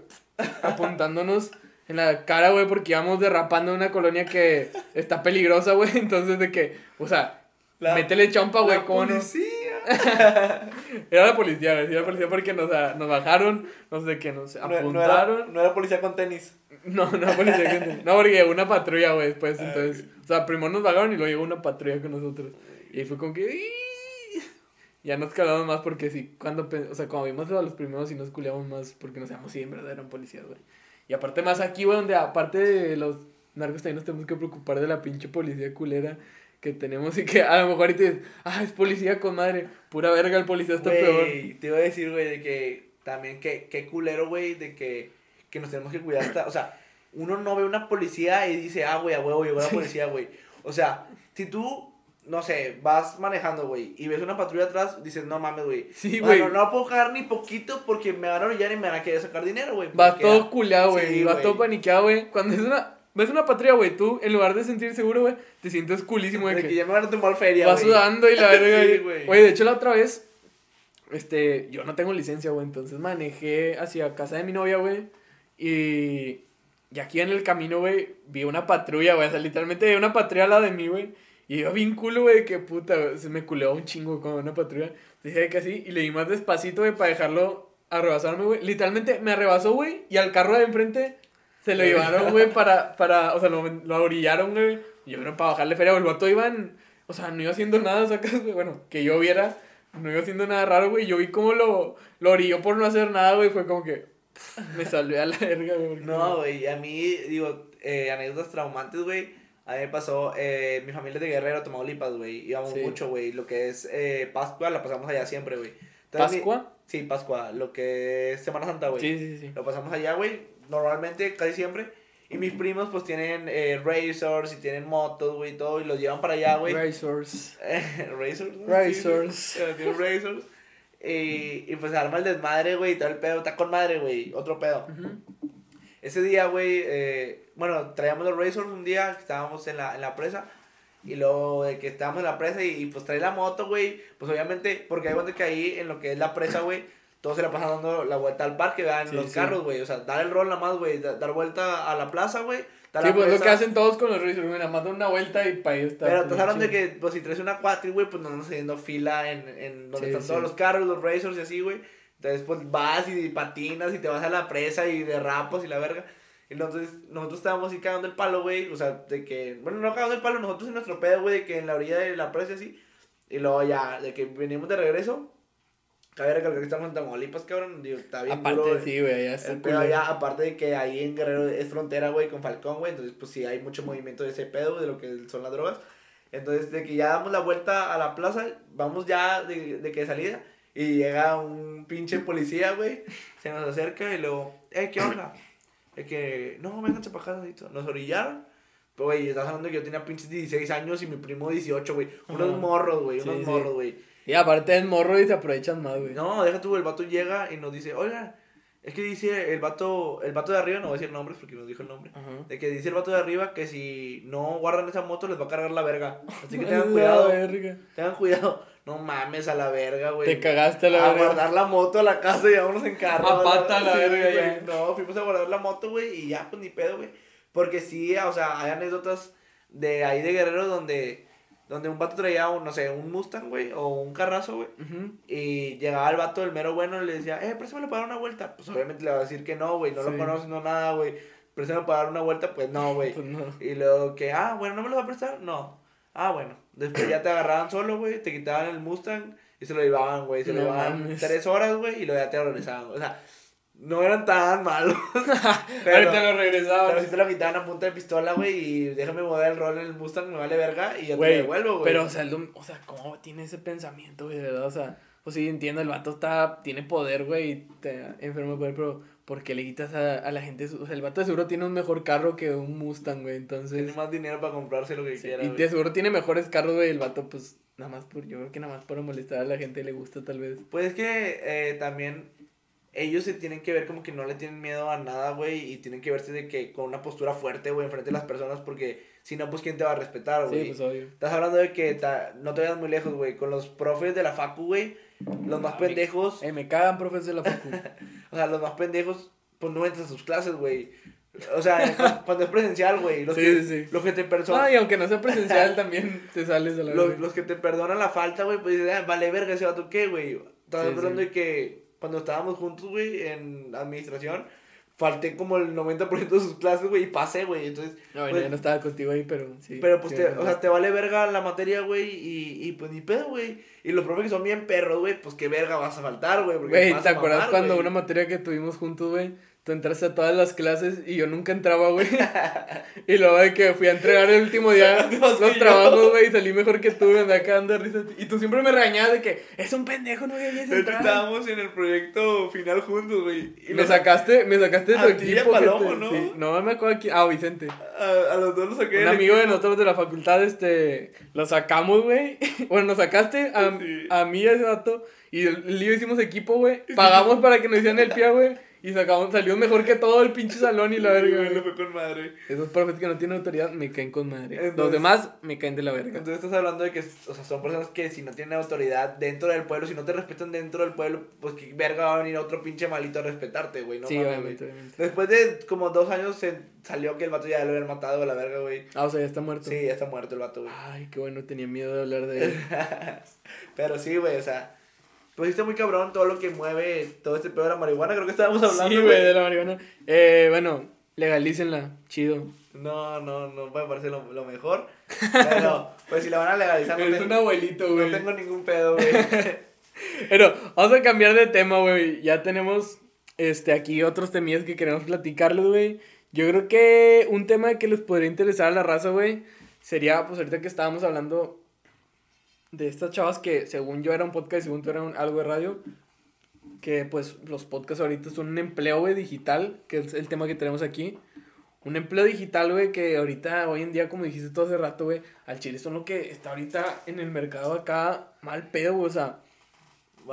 apuntándonos en la cara, güey, porque íbamos derrapando en una colonia que está peligrosa, güey, entonces de que, o sea, La- métele chompa, güey, ¿cómo no? Era la policía, güey, sí, era la policía porque nos, a- nos bajaron, no sé qué, nos No, no apuntaron. era, no era policía con tenis. No, no, policía que- no, porque llegó una patrulla, güey, después, Ah, entonces, o sea, primero nos bajaron y luego llegó una patrulla con nosotros. Y ahí fue como que, ya nos calamos más porque sí, cuando, o sea, cuando vimos a los primeros sí nos culiamos más porque nos sabíamos si en verdad eran policías, güey. Y aparte más aquí, güey, donde aparte de los narcos también nos tenemos que preocupar de la pinche policía culera que tenemos y que a lo mejor ahorita dices, ah, es policía con madre, pura verga, el policía está peor. Güey, te iba a decir, güey, de que también que, que culero, güey, de que, que nos tenemos que cuidar hasta, o sea, uno no ve una policía y dice, ah, güey, a huevo, llegó la policía, güey. O sea, si tú, no sé, vas manejando, güey, y ves una patrulla atrás, dices, no mames, güey. Sí, güey. No, no puedo cagar ni poquito porque me van a orillar y me van a querer sacar dinero, güey. Vas todo culiado, güey. Sí, vas todo paniqueado, güey. Cuando es una. Ves una patrulla, güey. Tú, en lugar de sentir seguro, güey, te sientes culísimo, güey. De Que que ya me van a tomar feria, vas sudando y la verga. Güey. de hecho, la otra vez. Este. Yo no tengo licencia, güey. Entonces manejé hacia casa de mi novia, güey. Y. Y aquí en el camino, güey, vi una patrulla, güey. O sea, literalmente vi una patrulla al lado de mí, güey. Y iba bien culo, güey, que puta, güey, se me culeó un chingo con una patrulla. Dije que así, y le di más despacito, güey, para dejarlo a rebasarme, güey. Literalmente me rebasó, güey, y al carro de enfrente se lo llevaron, güey, para, para, o sea, lo, lo orillaron, güey. Y yo creo para bajarle feria, güey. El vato iba en, o sea, no iba haciendo nada, sacas, güey. Bueno, que yo viera, no iba haciendo nada raro, güey. Yo vi cómo lo, lo orilló por no hacer nada, güey. Fue como que pff, me salvé a la verga, güey. No, güey, a mí, digo, eh, anécdotas traumantes, güey. A mí me pasó, eh, mi familia es de Guerrero, Tamaulipas, güey. Íbamos Sí. mucho, güey. Lo que es eh, Pascua, la pasamos allá siempre, güey. Entonces, mi- ¿Pascua? Sí, Pascua. Lo que es Semana Santa, güey. Sí, sí, sí. Lo pasamos allá, güey. Normalmente, casi siempre. Y mis primos, pues, tienen eh, racers y tienen motos, güey, y todo. Y los llevan para allá, güey. Racers. racers, ¿no? Racers. Sí, tienen racers. Y, y pues arma el desmadre, güey, y todo el pedo. Está con madre, güey. Otro pedo. Ujú. Ese día, güey, eh, bueno, traíamos los Razors un día estábamos en la, en la presa. Y luego de que estábamos en la presa y, y, pues trae la moto, güey. Pues obviamente, porque hay cuenta que ahí en lo que es la presa, güey, todos se la pasan dando la vuelta al parque, vean Sí, los sí. carros, güey. O sea, dar el rol nada más, güey. da- Dar vuelta a la plaza, güey. dar Sí, pues lo que hacen todos con los Racers, güey. Nada más dan una vuelta y para ellos está. Pero te hablan de que, pues si traes una cuatri, güey, pues no andas haciendo fila en, en donde Sí, están sí. todos los carros, los racers y así, güey. Entonces, pues vas y patinas y te vas a la presa y derrapas y la verga. Y entonces, nosotros estábamos así cagando el palo, güey. O sea, de que, bueno, no cagando el palo, nosotros en nuestro pedo, güey, de que en la orilla de la presa así. Y luego ya, de que venimos de regreso. Cabe recalcar que estamos en Tamaulipas, cabrón. Digo, está bien Aparte, duro, sí, güey, ya está allá, aparte de que ahí en Guerrero es frontera, güey, con Falcón, güey. Entonces, pues sí, hay mucho movimiento de ese pedo, de lo que son las drogas. Entonces, de que ya damos la vuelta a la plaza, vamos ya de, de que de salida. Y llega un pinche policía, güey. Se nos acerca y luego, eh, ¿qué onda? Es que, no, vénganse para acá, tantito". Nos orillaron. Pero, güey, estás hablando de que yo tenía pinches 16 años y mi primo 18, güey. Unos morros, güey, Sí, unos sí. morros, güey. Y aparte es morro y se aprovechan más, güey. No, deja tú, el vato llega y nos dice, oiga, es que dice el vato, el vato de arriba, no voy a decir nombres porque nos dijo el nombre. Ajá. De que dice el vato de arriba que si no guardan esa moto les va a cargar la verga. Así que tengan cuidado, verga. tengan cuidado. No mames a la verga, güey. Te cagaste a la a verga. guardar la moto a la casa y vámonos en carro. A pata la Sí, verga, güey. No, fuimos a guardar la moto, güey, y ya, pues ni pedo, güey. Porque sí, o sea, hay anécdotas de ahí de Guerrero donde, donde un vato traía, un, no sé, un Mustang, güey, o un carrazo, güey. Y llegaba el vato del mero bueno y le decía, eh, préstamelo para dar una vuelta. Pues obviamente le va a decir que no, güey, no Sí. lo conoce, no nada, güey. préstame para dar una vuelta, pues no, güey. Pues no. Y luego que, ah, bueno, ¿no me lo va a prestar? No. Ah, bueno. Después ya te agarraban solo, güey, te quitaban el Mustang y se lo llevaban, güey. Se lo llevaban mames. tres horas, güey, y luego ya te regresaban. O sea, no eran tan malos. Ahorita lo Pero regresaba. si te lo quitaban a punta de pistola, güey, y déjame mover el rol en el Mustang, me vale verga, y ya te devuelvo, güey. pero, o sea, lo- o sea, ¿cómo tiene ese pensamiento, güey? De verdad, o sea, pues sí, entiendo, el vato está, tiene poder, güey, y te enfermo de poder, pero ¿por qué le quitas a, a la gente? O sea, el vato de seguro tiene un mejor carro que un Mustang, güey, entonces... Tiene más dinero para comprarse lo que quiera, Y güey. de seguro tiene mejores carros, güey, el vato, pues, nada más por, yo creo que nada más para molestar a la gente le gusta, tal vez. Pues es que eh, también ellos se tienen que ver como que no le tienen miedo a nada, güey, y tienen que verse de que con una postura fuerte, güey, enfrente de las personas, porque si no, pues quién te va a respetar, güey. Sí, pues, obvio. Estás hablando de que ta- no te vayas muy lejos, güey, con los profes de la facu, güey, los más Ah, pendejos, Eh, me cagan, profes de la facu. o sea, los más pendejos, pues no entras a sus clases, güey. O sea, cu- cuando es presencial, güey, los, Sí, que, sí, los que te perdonan, Ay, aunque no sea presencial, también te sales a la los, los que te perdonan la falta, güey, pues dices, "Ah, vale verga ese vato, ¿qué, güey? Estás Sí, hablando de que cuando estábamos juntos, güey, en administración, falté como el 90% de sus clases, güey, y pasé, güey, entonces... No, pues, ya no estaba contigo ahí, pero sí. Pero pues, sí, te, no, o sea, te vale verga la materia, güey, y, y pues ni pedo, güey. Y los profes que son bien perros, güey, pues qué verga vas a faltar, güey. porque Güey, ¿te acuerdas mamar, cuando una materia que tuvimos juntos, güey? Tú entraste a todas las clases y yo nunca entraba, güey. y luego de que fui a entregar el último día los trabajos, güey, y salí mejor que tú, me andaba cagando de risa. Y tú siempre me regañabas de que es un pendejo, no De hecho, entrar. estábamos en el proyecto final juntos, güey. Y me sacaste, me sacaste de tu A a equipo. Palomo. ¿no? Sí, no me acuerdo quién. Ah, Vicente. A, a los dos los saqué. Un amigo de equipo. nosotros de la facultad, este, lo sacamos, güey. Bueno, nos sacaste a, Sí. a mí a ese vato. Y el, el lío hicimos equipo, güey. Pagamos para que nos hicieran el pie, güey. Y sacamos, salió mejor que todo el pinche salón y la verga, güey, fue con madre. Esos profes que no tienen autoridad me caen con madre. Los Entonces- demás me caen de la verga. Entonces estás hablando de que, o sea, son personas que si no tienen autoridad dentro del pueblo, si no te respetan dentro del pueblo, pues que verga va a venir otro pinche malito a respetarte, güey, no sí, mames, obviamente, güey. obviamente. Después de como dos años se salió que el vato ya lo habían matado a la verga, güey. Ah, o sea, ya está muerto. Sí, ya está muerto el vato, güey. Ay, qué bueno, tenía miedo de hablar de él. Pero sí, güey, o sea, pues está muy cabrón todo lo que mueve todo este pedo de la marihuana, creo que estábamos hablando, sí, güey, de la marihuana. Eh, bueno, legalícenla, chido. No, no, no me parece lo, lo mejor. Pero, pues si la van a legalizar, no, Es un abuelito, no güey. tengo ningún pedo, güey. Pero vamos a cambiar de tema, güey. Ya tenemos este aquí otros temillas que queremos platicarles, güey. Yo creo que un tema que les podría interesar a la raza, güey, sería, pues ahorita que estábamos hablando de estas chavas que según yo era un podcast, según tú era un- algo de radio, que pues los podcasts ahorita son un empleo, güey, digital, que es el tema que tenemos aquí. Un empleo digital, güey, que ahorita, hoy en día, como dijiste tú hace rato, güey, al chile son lo que está ahorita en el mercado acá mal pedo, güey, o sea,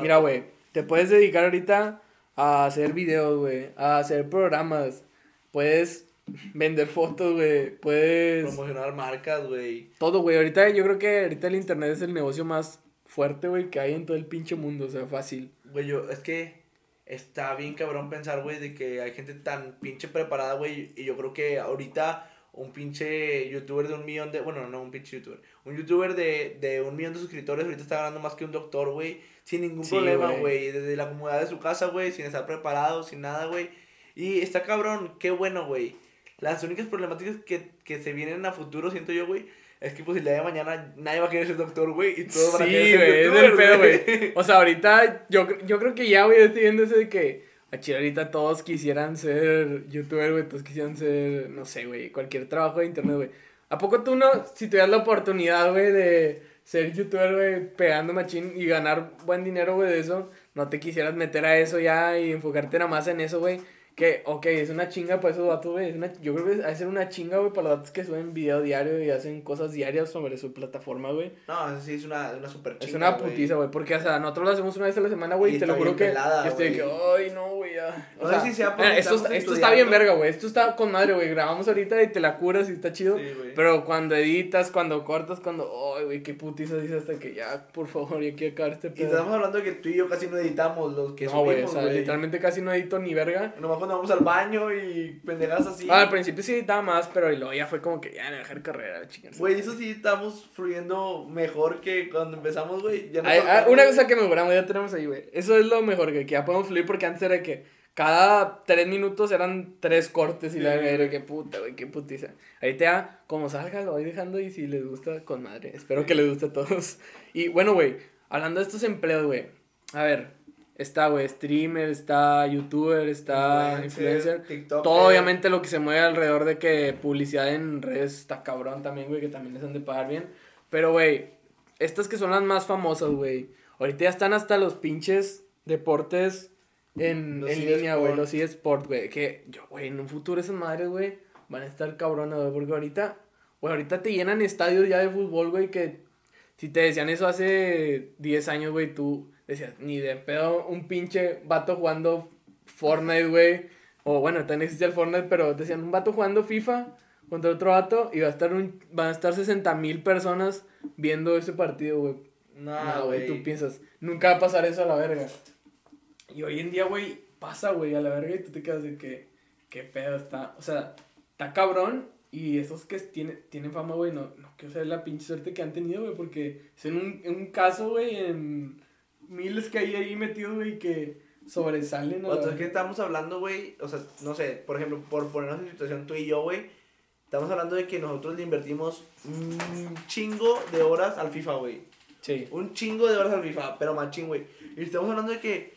Mira, güey, te puedes dedicar ahorita a hacer videos, güey, a hacer programas, puedes vender fotos, güey, puedes... Promocionar marcas, güey. Todo, güey, ahorita yo creo que ahorita el internet es el negocio más fuerte, güey, que hay en todo el pinche mundo, o sea, fácil. Güey, yo, es que está bien cabrón pensar, güey, de que hay gente tan pinche preparada, güey. Y yo creo que ahorita un pinche youtuber de un millón de. Bueno, no un pinche youtuber. Un youtuber de, de un millón de suscriptores ahorita está ganando más que un doctor, güey. Sin ningún Sí, problema, güey. güey. Desde la comodidad de su casa, güey. Sin estar preparado, sin nada, güey. Y está cabrón, qué bueno, güey. Las únicas problemáticas que, que se vienen a futuro, siento yo, güey. Es que pues el día de mañana nadie va a querer ser doctor, güey. Y todos van a querer ser güey, es el pedo, güey. O sea, ahorita yo, yo creo que ya, güey, estoy viendo ese de que a chile ahorita todos quisieran ser youtuber, güey, todos quisieran ser, no sé, güey, cualquier trabajo de internet, güey. ¿A poco tú no, si tuvieras la oportunidad, güey, de ser youtuber, güey, pegando machín y ganar buen dinero, güey, de eso, no te quisieras meter a eso ya y enfocarte nada más en eso, güey? Que, ok, es una chinga para esos vatos, güey. es una- Yo creo que de ser una chinga, güey, para los vatos que suben video diario y hacen cosas diarias sobre su plataforma, güey. No, eso sí es una, una super Es chinga, una güey. putiza, güey. Porque, o sea, nosotros lo hacemos una vez a la semana, güey. Y Y te lo juro que. pelada, yo estoy que, ay, no, güey, ya. O No sea, si sea mira, esto, esto está bien verga, güey. Esto está con madre, güey. Grabamos ahorita y te la curas y está chido. Sí. Pero cuando editas, cuando cortas, cuando. Ay, güey, qué putiza dices hasta que ya, por favor, ya quiero acabar este Y pedo. estamos hablando de que tú y yo casi no editamos los que No, güey, o sea, literalmente casi no edito ni verga. Cuando vamos al baño y pendejadas así. Ah, al principio sí editaba más, pero luego ya fue como que ya, no dejar carrera, chingados. Güey, eso sí estamos fluyendo mejor que cuando empezamos, güey. Ya no ah, una cosa que mejoramos, ya tenemos ahí, güey. Eso es lo mejor, que ya podemos fluir porque antes era que cada tres minutos eran tres cortes y la verga, qué puta, güey, qué putiza. Ahí te da, como salga, lo voy dejando y si les gusta, con madre. Espero que les guste a todos. Y bueno, güey, hablando de estos empleos, güey. A ver, está, güey, streamer, está youtuber, está influencer. Todo obviamente lo que se mueve alrededor de que publicidad en redes está cabrón también, güey, que también les han de pagar bien. Pero, güey, estas que son las más famosas, güey. Ahorita ya están hasta los pinches deportes en, en línea, güey, los eSport, güey. Que yo, güey, en un futuro esas madres, güey, van a estar cabronas, güey. Porque ahorita, güey, ahorita te llenan estadios ya de fútbol, güey, que si te decían eso hace 10 años, güey, tú decías, ni de pedo un pinche vato jugando Fortnite, güey. O bueno, también existe el Fortnite, pero decían un vato jugando FIFA contra otro vato y va a estar un, van a estar 60 mil personas viendo ese partido, güey. No, güey, tú piensas, nunca va a pasar eso a la verga. Y hoy en día, güey, pasa, güey, a la verga y tú te quedas de que, qué pedo está. O sea, está cabrón y esos que tiene, tienen fama, güey, no, no quiero saber la pinche suerte que han tenido, güey, porque es en un, en un caso, güey, en miles que hay ahí metidos, güey, que sobresalen. O es que estamos hablando, güey, o sea, no sé, por ejemplo, por ponernos en situación tú y yo, güey, estamos hablando de que nosotros le invertimos un chingo de horas al FIFA, güey. Sí. Un chingo de horas al FIFA, pero machín, güey. Y estamos hablando de que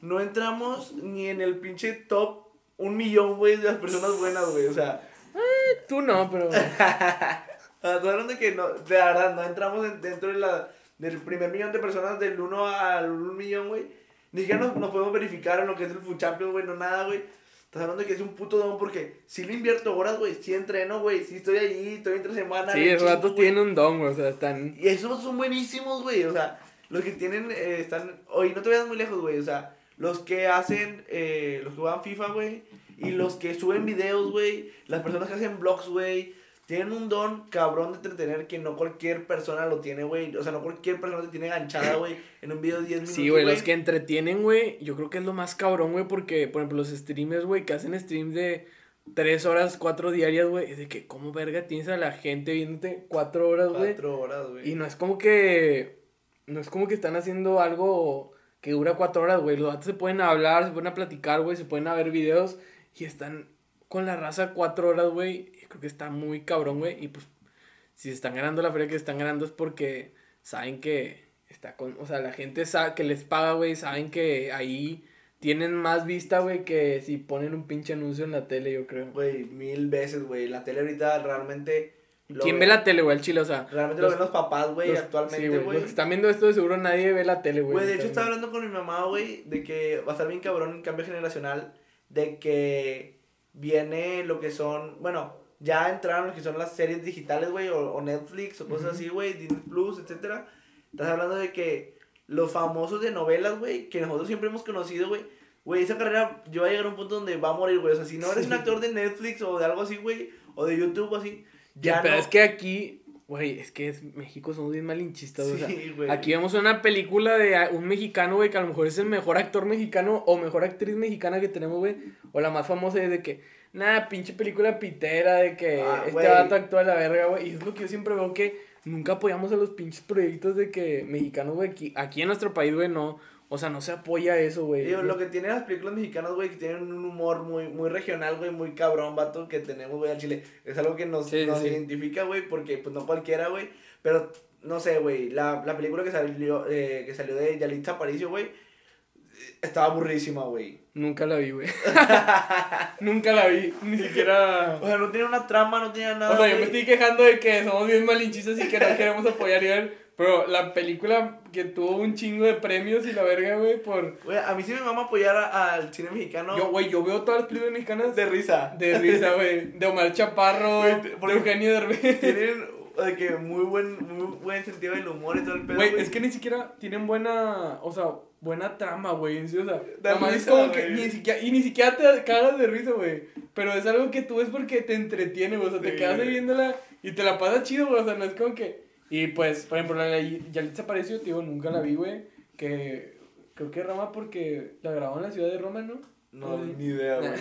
no entramos ni en el pinche top un millón, güey, de las personas buenas, güey. O sea. Eh, tú no, pero. hablando de que no, de verdad, no entramos dentro de la, del primer millón de personas del 1 al 1 millón, güey. Ni siquiera nos, nos, podemos verificar en lo que es el Food Champions, güey, no nada, güey. Estás hablando de que es un puto don porque si le invierto horas, güey, si entreno, güey, si estoy allí, estoy entre semana. Sí, el rato tiene un don, güey, o sea, están. Y esos son buenísimos, güey, o sea, los que tienen, eh, están. Oye, no te vayas muy lejos, güey, o sea los que hacen, eh, los que juegan FIFA, güey, y los que suben videos, güey, las personas que hacen vlogs, güey, tienen un don cabrón de entretener que no cualquier persona lo tiene, güey. O sea, no cualquier persona te tiene ganchada, güey, en un video de 10 minutos. Sí, güey, los que entretienen, güey, yo creo que es lo más cabrón, güey, porque, por ejemplo, los streamers, güey, que hacen streams de 3 horas, 4 diarias, güey, es de que, ¿cómo verga tienes a la gente viéndote 4 horas, güey? 4 horas, güey. Y no es como que, no es como que están haciendo algo que dura cuatro horas, güey. Los datos se pueden hablar, se pueden platicar, güey, se pueden ver videos y están con la raza cuatro horas, güey. Creo que está muy cabrón, güey. Y pues, si se están ganando la feria que están ganando es porque saben que está con, o sea, la gente sabe que les paga, güey, saben que ahí tienen más vista, güey, que si ponen un pinche anuncio en la tele, yo creo. Güey, mil veces, güey. La tele ahorita realmente ¿Quién ve la tele, güey, al chile? O sea. Realmente lo ven los papás, güey, actualmente, güey. los que están viendo esto, de seguro nadie ve la tele, güey. Güey, de hecho, estaba hablando con mi mamá, güey, de que va a estar bien cabrón el cambio generacional. De que viene lo que son. Bueno, ya entraron lo que son las series digitales, güey, o, Netflix, o cosas así, güey, Disney Plus, etcétera. Estás hablando de que los famosos de novelas, güey, que nosotros siempre hemos conocido, güey. Güey, esa carrera, yo voy a llegar a un punto donde va a morir, güey. O sea, si no eres un actor de Netflix o de algo así, güey, o de YouTube o así ya pero es que aquí, güey, es que es, México somos bien malinchistas, o sea, aquí vemos una película de un mexicano, güey, que a lo mejor es el mejor actor mexicano o mejor actriz mexicana que tenemos, güey, o la más famosa es de que, nada, pinche película pitera, de que ah, este vato actúa a la verga, güey, y es lo que yo siempre veo que nunca apoyamos a los pinches proyectos de que mexicanos, güey, aquí, aquí en nuestro país, güey, no, o sea, no se apoya eso, güey. lo que tienen las películas mexicanas, güey, que tienen un humor muy, muy regional, güey, muy cabrón, vato, que tenemos, güey, al Chile. Es algo que nos, nos identifica, güey, porque, pues, no cualquiera, güey. Pero, no sé, güey, la, la película que salió, eh, que salió de Yalitza Aparicio, güey, estaba aburrísima, güey. Nunca la vi, güey. Nunca la vi, ni siquiera... O sea, no tenía una trama, no tenía nada, O sea, yo me estoy quejando de que somos bien malinchistas y que no queremos apoyar y ver pero la película que tuvo un chingo de premios y la verga, güey, por... Güey, a mí sí me vamos a apoyar al cine mexicano. Yo, güey, yo veo todas las películas mexicanas... De risa. De risa, güey. De Omar Chaparro, de Eugenio Derbez. Tienen de que muy buen, muy buen sentido del humor y todo el pedo, güey. es que ni siquiera tienen buena, o sea, buena trama, güey. o sea, nada es como que ni siquiera, y ni siquiera te cagas de risa, güey. Pero es algo que tú ves porque te entretiene, güey. O sea, te quedas ahí viéndola y te la pasas chido, güey. O sea, no es como que y pues, por ejemplo, la de Yalitza Aparicio, tío, nunca la vi, güey. Que creo que Roma porque la grabó en la ciudad de Roma, ¿no? No, ni idea, güey.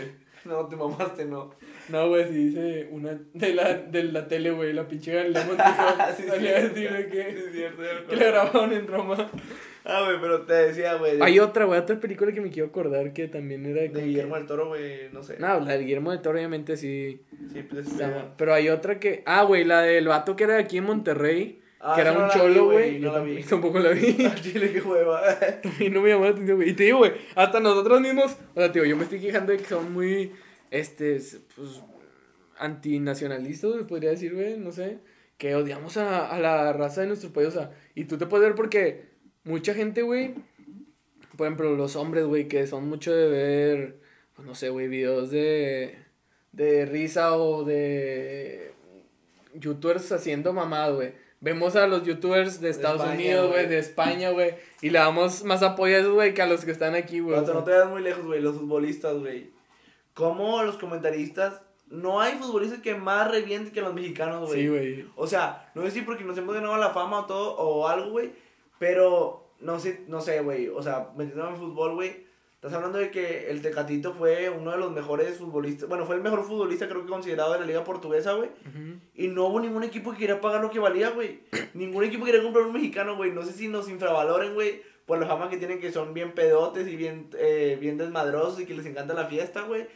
No, te mamaste, no. No, güey, si dice una de la, de la tele, güey, la pinche Galilea Montijo. Sí, sí. Sí, que, es cierto, que le grabaron en Roma. Ah, güey, pero te decía, güey. Hay otra, güey, otra película que me quiero acordar que también era De Guillermo que- del Toro, güey, no sé. No, la de Guillermo de Toro, obviamente sí. Sí, pues mal. Pero hay otra que. Ah, güey, la del vato que era de aquí en Monterrey. Ah, que era no un cholo, güey, no Yo la tampoco- vi. tampoco la vi. Al chile, qué hueva. Y no me llamó la atención, güey. Y te digo, güey, hasta nosotros mismos, o sea, tío, yo me estoy quejando de que son muy, este, pues, antinacionalistas, güey, podría decir, güey, no sé, que odiamos a, a la raza de nuestro país, o sea, y tú te puedes ver porque mucha gente, güey, por ejemplo, los hombres, güey, que son mucho de ver, pues, no sé, güey, videos de, de risa o de youtubers haciendo mamadas, güey. Vemos a los youtubers de Estados España, Unidos, güey, de España, güey, y le damos más apoyo a esos, güey, que a los que están aquí, güey. no te vayas muy lejos, güey, los futbolistas, güey. Como los comentaristas, no hay futbolistas que más revienten que los mexicanos, güey. Sí, güey. O sea, no sé si porque nos hemos ganado la fama o todo, o algo, güey, pero no sé, no sé, güey. O sea, metiéndome en fútbol, güey. Estás hablando de que el Tecatito fue uno de los mejores futbolistas. Bueno, fue el mejor futbolista, creo que considerado de la Liga Portuguesa, güey. Ujú. Y no hubo ningún equipo que quería pagar lo que valía, güey. Ningún equipo quería comprar un mexicano, güey. No sé si nos infravaloren, güey. Por la fama que tienen que son bien pedotes y bien, eh, bien desmadrosos y que les encanta la fiesta, güey.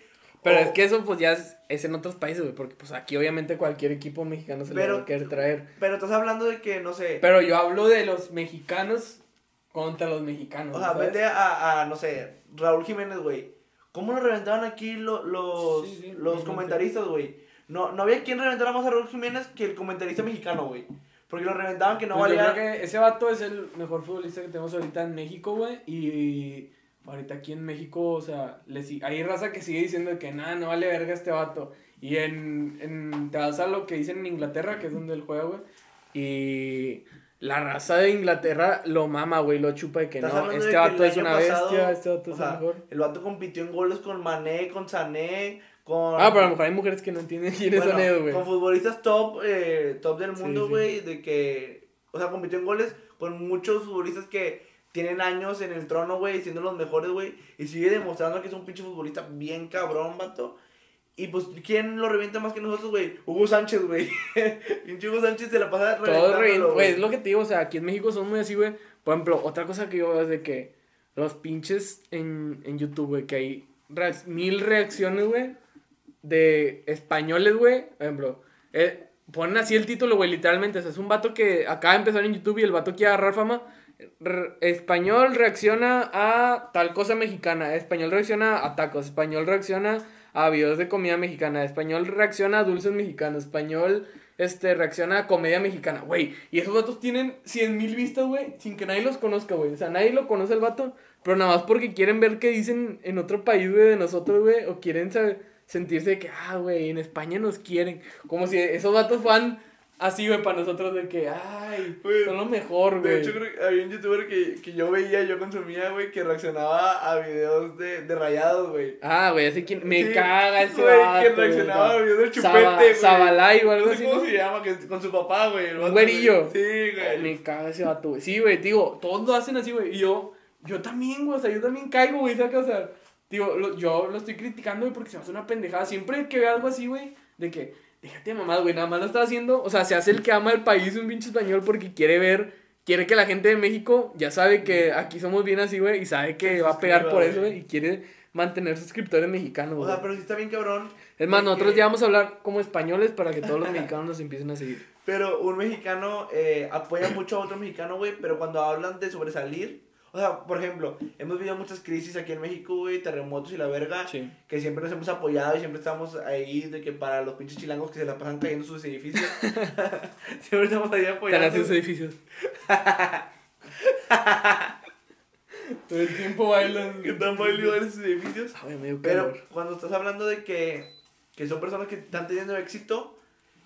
Pero O- es que eso, pues, ya es, es en otros países, güey, porque, pues, aquí, obviamente, cualquier equipo mexicano se le Pero- va a querer traer. Pero estás hablando de que, no sé. Pero yo hablo de los mexicanos contra los mexicanos, O sea, ¿sabes? vete a, a, no sé, Raúl Jiménez, güey. ¿Cómo lo reventaban aquí lo- los, Sí, sí, los comentaristas, güey? No, no había quien reventara más a Raúl Jiménez que el comentarista mexicano, güey. Porque lo reventaban que no Pues yo valía. creo que ese vato es el mejor futbolista que tenemos ahorita en México, güey. Y ahorita aquí en México, o sea, le si- hay raza que sigue diciendo que nada, no vale verga este vato. Y en, en, te vas a lo que dicen en Inglaterra, que es donde él juega, güey. Y la raza de Inglaterra lo mama, güey, lo chupa de que no, este que vato es una pasado, bestia, este vato es sea, el mejor. El vato compitió en goles con Mané, con Sané, con. Ah, pero a lo mejor hay mujeres que no entienden quiénes bueno, son ellos, güey. Con futbolistas top, eh, top del mundo, sí. güey. De que. O sea, compitió en goles con muchos futbolistas que tienen años en el trono, güey, siendo los mejores, güey. Y sigue demostrando que es un pinche futbolista bien cabrón, vato. Y pues, ¿quién lo revienta más que nosotros, güey? Hugo Sánchez, güey. pinche Hugo Sánchez se la pasa revienta, güey, es lo que te digo, o sea, aquí en México son muy así, güey. Por ejemplo, otra cosa que yo veo es de que los pinches en, en YouTube, güey, que hay reac- mil reacciones, güey, de españoles, güey. Por ejemplo, eh, ponen así el título, güey, literalmente. O sea, es un vato que acaba de empezar en YouTube y el vato quiere agarrar fama. Re- español reacciona a tal cosa mexicana. Español reacciona a tacos. Español reacciona a videos de comida mexicana. Español reacciona a dulces mexicanos. Español este, reacciona a comedia mexicana. Güey, y esos vatos tienen 100 mil vistas, güey, sin que nadie los conozca, güey. O sea, nadie lo conoce el vato, pero nada más porque quieren ver qué dicen en otro país, güey, de nosotros, güey. O quieren saber- sentirse de que, ah, güey, en España nos quieren. Como si esos vatos fueran así, güey, para nosotros de que, ay, son lo mejor, De güey. hecho, creo que había un youtuber que, que yo veía, yo consumía, güey, que reaccionaba a videos de, de rayados, güey. Ah, güey, ese quien me Sí, caga ese güey, que reaccionaba a videos del chupete, güey. Sabalay o algo así. cómo se llama, que con su papá, güey. Un güerillo. Sí, güey. Me caga ese vato, güey. Sí, güey, digo, todos lo hacen así, güey. Y yo, yo también, güey, o sea, yo también caigo, güey, ¿sabes? O sea, digo, lo- yo lo estoy criticando, güey, porque se me hace una pendejada. Siempre que veo algo así, güey, de que, déjate mamás, güey, nada más lo está haciendo. O sea, se hace el que ama el país, un pinche español, porque quiere ver, quiere que la gente de México ya sabe que aquí somos bien así, güey, y sabe que va a pegar por eso, güey. y quiere mantener suscriptores mexicanos, O güey. sea, pero sí está bien cabrón. Es más, nosotros ya vamos a hablar como españoles para que todos los mexicanos nos empiecen a seguir. Pero un mexicano eh, apoya mucho a otro mexicano, güey, pero cuando hablan de sobresalir, o sea, por ejemplo, hemos vivido muchas crisis aquí en México, güey, terremotos y la verga, Sí. que siempre nos hemos apoyado y siempre estamos ahí de que para los pinches chilangos que se la pasan cayendo sus edificios, siempre estamos ahí apoyando. sus edificios. Todo el tiempo bailan. Que están bailando en sus edificios. Ay, me dio Pero cuando estás hablando de que, que son personas que están teniendo éxito,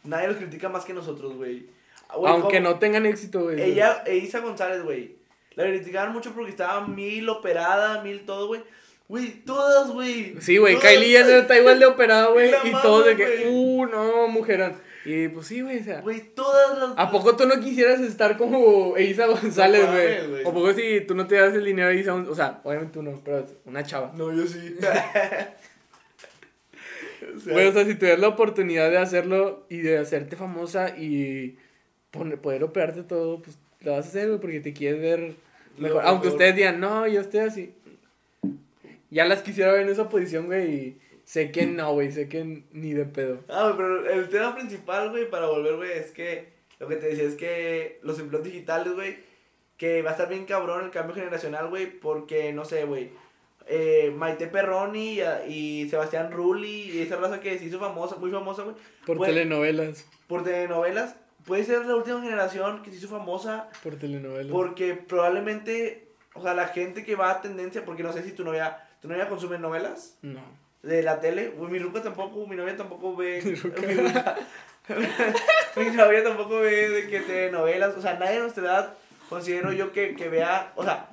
nadie los critica más que nosotros, güey. Güey, Aunque no tengan éxito, güey. Ella, Isa González, güey. La criticaban mucho porque estaba mil operada, mil todo, güey. Güey, todas, güey. Sí, güey, Kylie Jenner está igual de operada, güey. Y todos de que, güey. uh, no, mujerón. Y pues sí, güey, o sea. Güey, todas las. ¿A poco tú no quisieras estar como Eiza González, No güey? güey. ¿O poco si tú no te das el dinero a González? O sea, obviamente tú no, pero una chava. No, yo sí. O sea, Güey, o sea, si tuvieras la oportunidad de hacerlo y de hacerte famosa y pone- poder operarte todo, pues lo vas a hacer, güey, porque te quieres ver mejor. Lo Aunque mejor. ustedes digan, no, yo estoy así. Ya las quisiera ver en esa posición, güey, y sé que no, güey, sé que ni de pedo. Ah, pero el tema principal, güey, para volver, güey, es que lo que te decía es que los empleos digitales, güey, que va a estar bien cabrón el cambio generacional, güey, porque, no sé, güey, eh, Maite Perroni y, y Sebastián Rulli y esa raza que se hizo famosa, muy famosa, güey, Por Güey. telenovelas, por telenovelas, puede ser la última generación que se hizo famosa por telenovelas. porque probablemente, o sea, la gente que va a tendencia, porque no sé si tu novia, tu novia consume novelas No. de la tele, mi ruca tampoco, mi novia tampoco ve, Mi ruca. mi, novia tampoco ve de que telenovelas, o sea, nadie de nuestra edad considero yo que, que vea, o sea,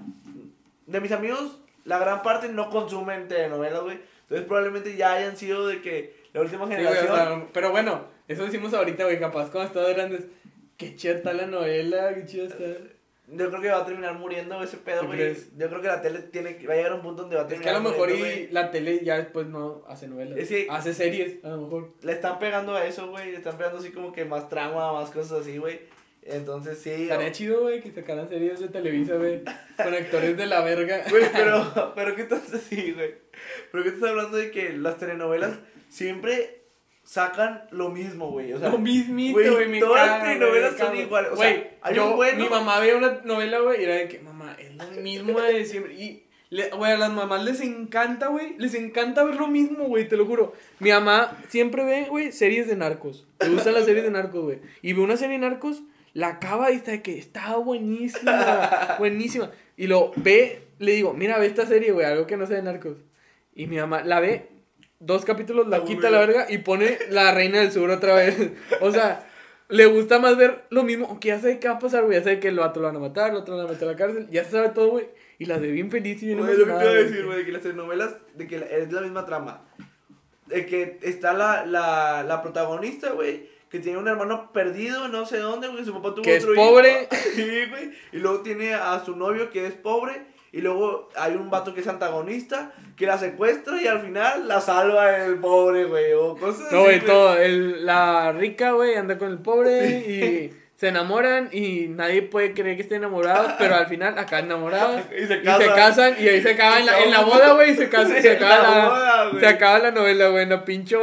de mis amigos, la gran parte no consumen telenovelas, güey, entonces probablemente ya hayan sido de que la última Sí, generación... o sea, pero bueno, eso decimos ahorita, güey, capaz cuando estaba grandes. Qué chida está la novela, qué chida está. Yo creo que va a terminar muriendo ese pedo, ¿Tú güey. Yo creo que la tele tiene que, va a llegar a un punto donde va a Es que terminar a lo mejor muriendo, y la tele ya después no hace novelas. Es que- Hace series, a lo mejor. Le están pegando a eso, güey. Le están pegando así como que más trama, más cosas así, güey. Entonces sí. Estaría chido, güey, que sacaran series de Televisa, güey, con actores de la verga. Güey, pero, pero ¿qué estás así, güey? Pero ¿qué estás hablando de que las telenovelas siempre sacan lo mismo, güey? O sea, Lo mismito, güey, me todas las telenovelas son iguales, o sea, hay yo, un bueno- mi mamá veía una novela, güey, y era de que, mamá, es lo mismo de siempre. Y, le- güey, a las mamás les encanta, güey, les encanta ver lo mismo, güey, te lo juro. Mi mamá siempre ve, güey, series de narcos. Le gustan las series de narcos, güey. Y ve una serie de narcos, la acaba y está de que está buenísima, buenísima. Y lo ve, le digo, mira, ve esta serie, güey, algo que no sea de narcos. Y mi mamá la ve, dos capítulos, la quita la verga y pone la reina del sur otra vez. O sea, le gusta más ver lo mismo, aunque ya sabe qué va a pasar, güey. Ya sabe que el vato lo van a matar, el otro lo van a meter a la cárcel. Ya se sabe todo, güey. Y la de bien feliz y bien Güey, lo que te iba a decir, güey, de que las telenovelas, de que es la misma trama. De que está la, la, la protagonista, güey, que tiene un hermano perdido, no sé dónde, güey, su papá tuvo Que es otro hijo. pobre. Sí, güey. Y luego tiene a su novio que es pobre. Y luego hay un vato que es antagonista, que la secuestra y al final la salva el pobre, güey. O cosas No, güey, todo. El, la rica, güey, anda con el pobre y se enamoran y nadie puede creer que estén enamorados, pero al final acá enamorados. Y se Y casan. se casan y ahí se acaba en la, en la boda, güey, y se, casa, Sí, se, acaba la boda, se acaba la novela, güey, en la pincho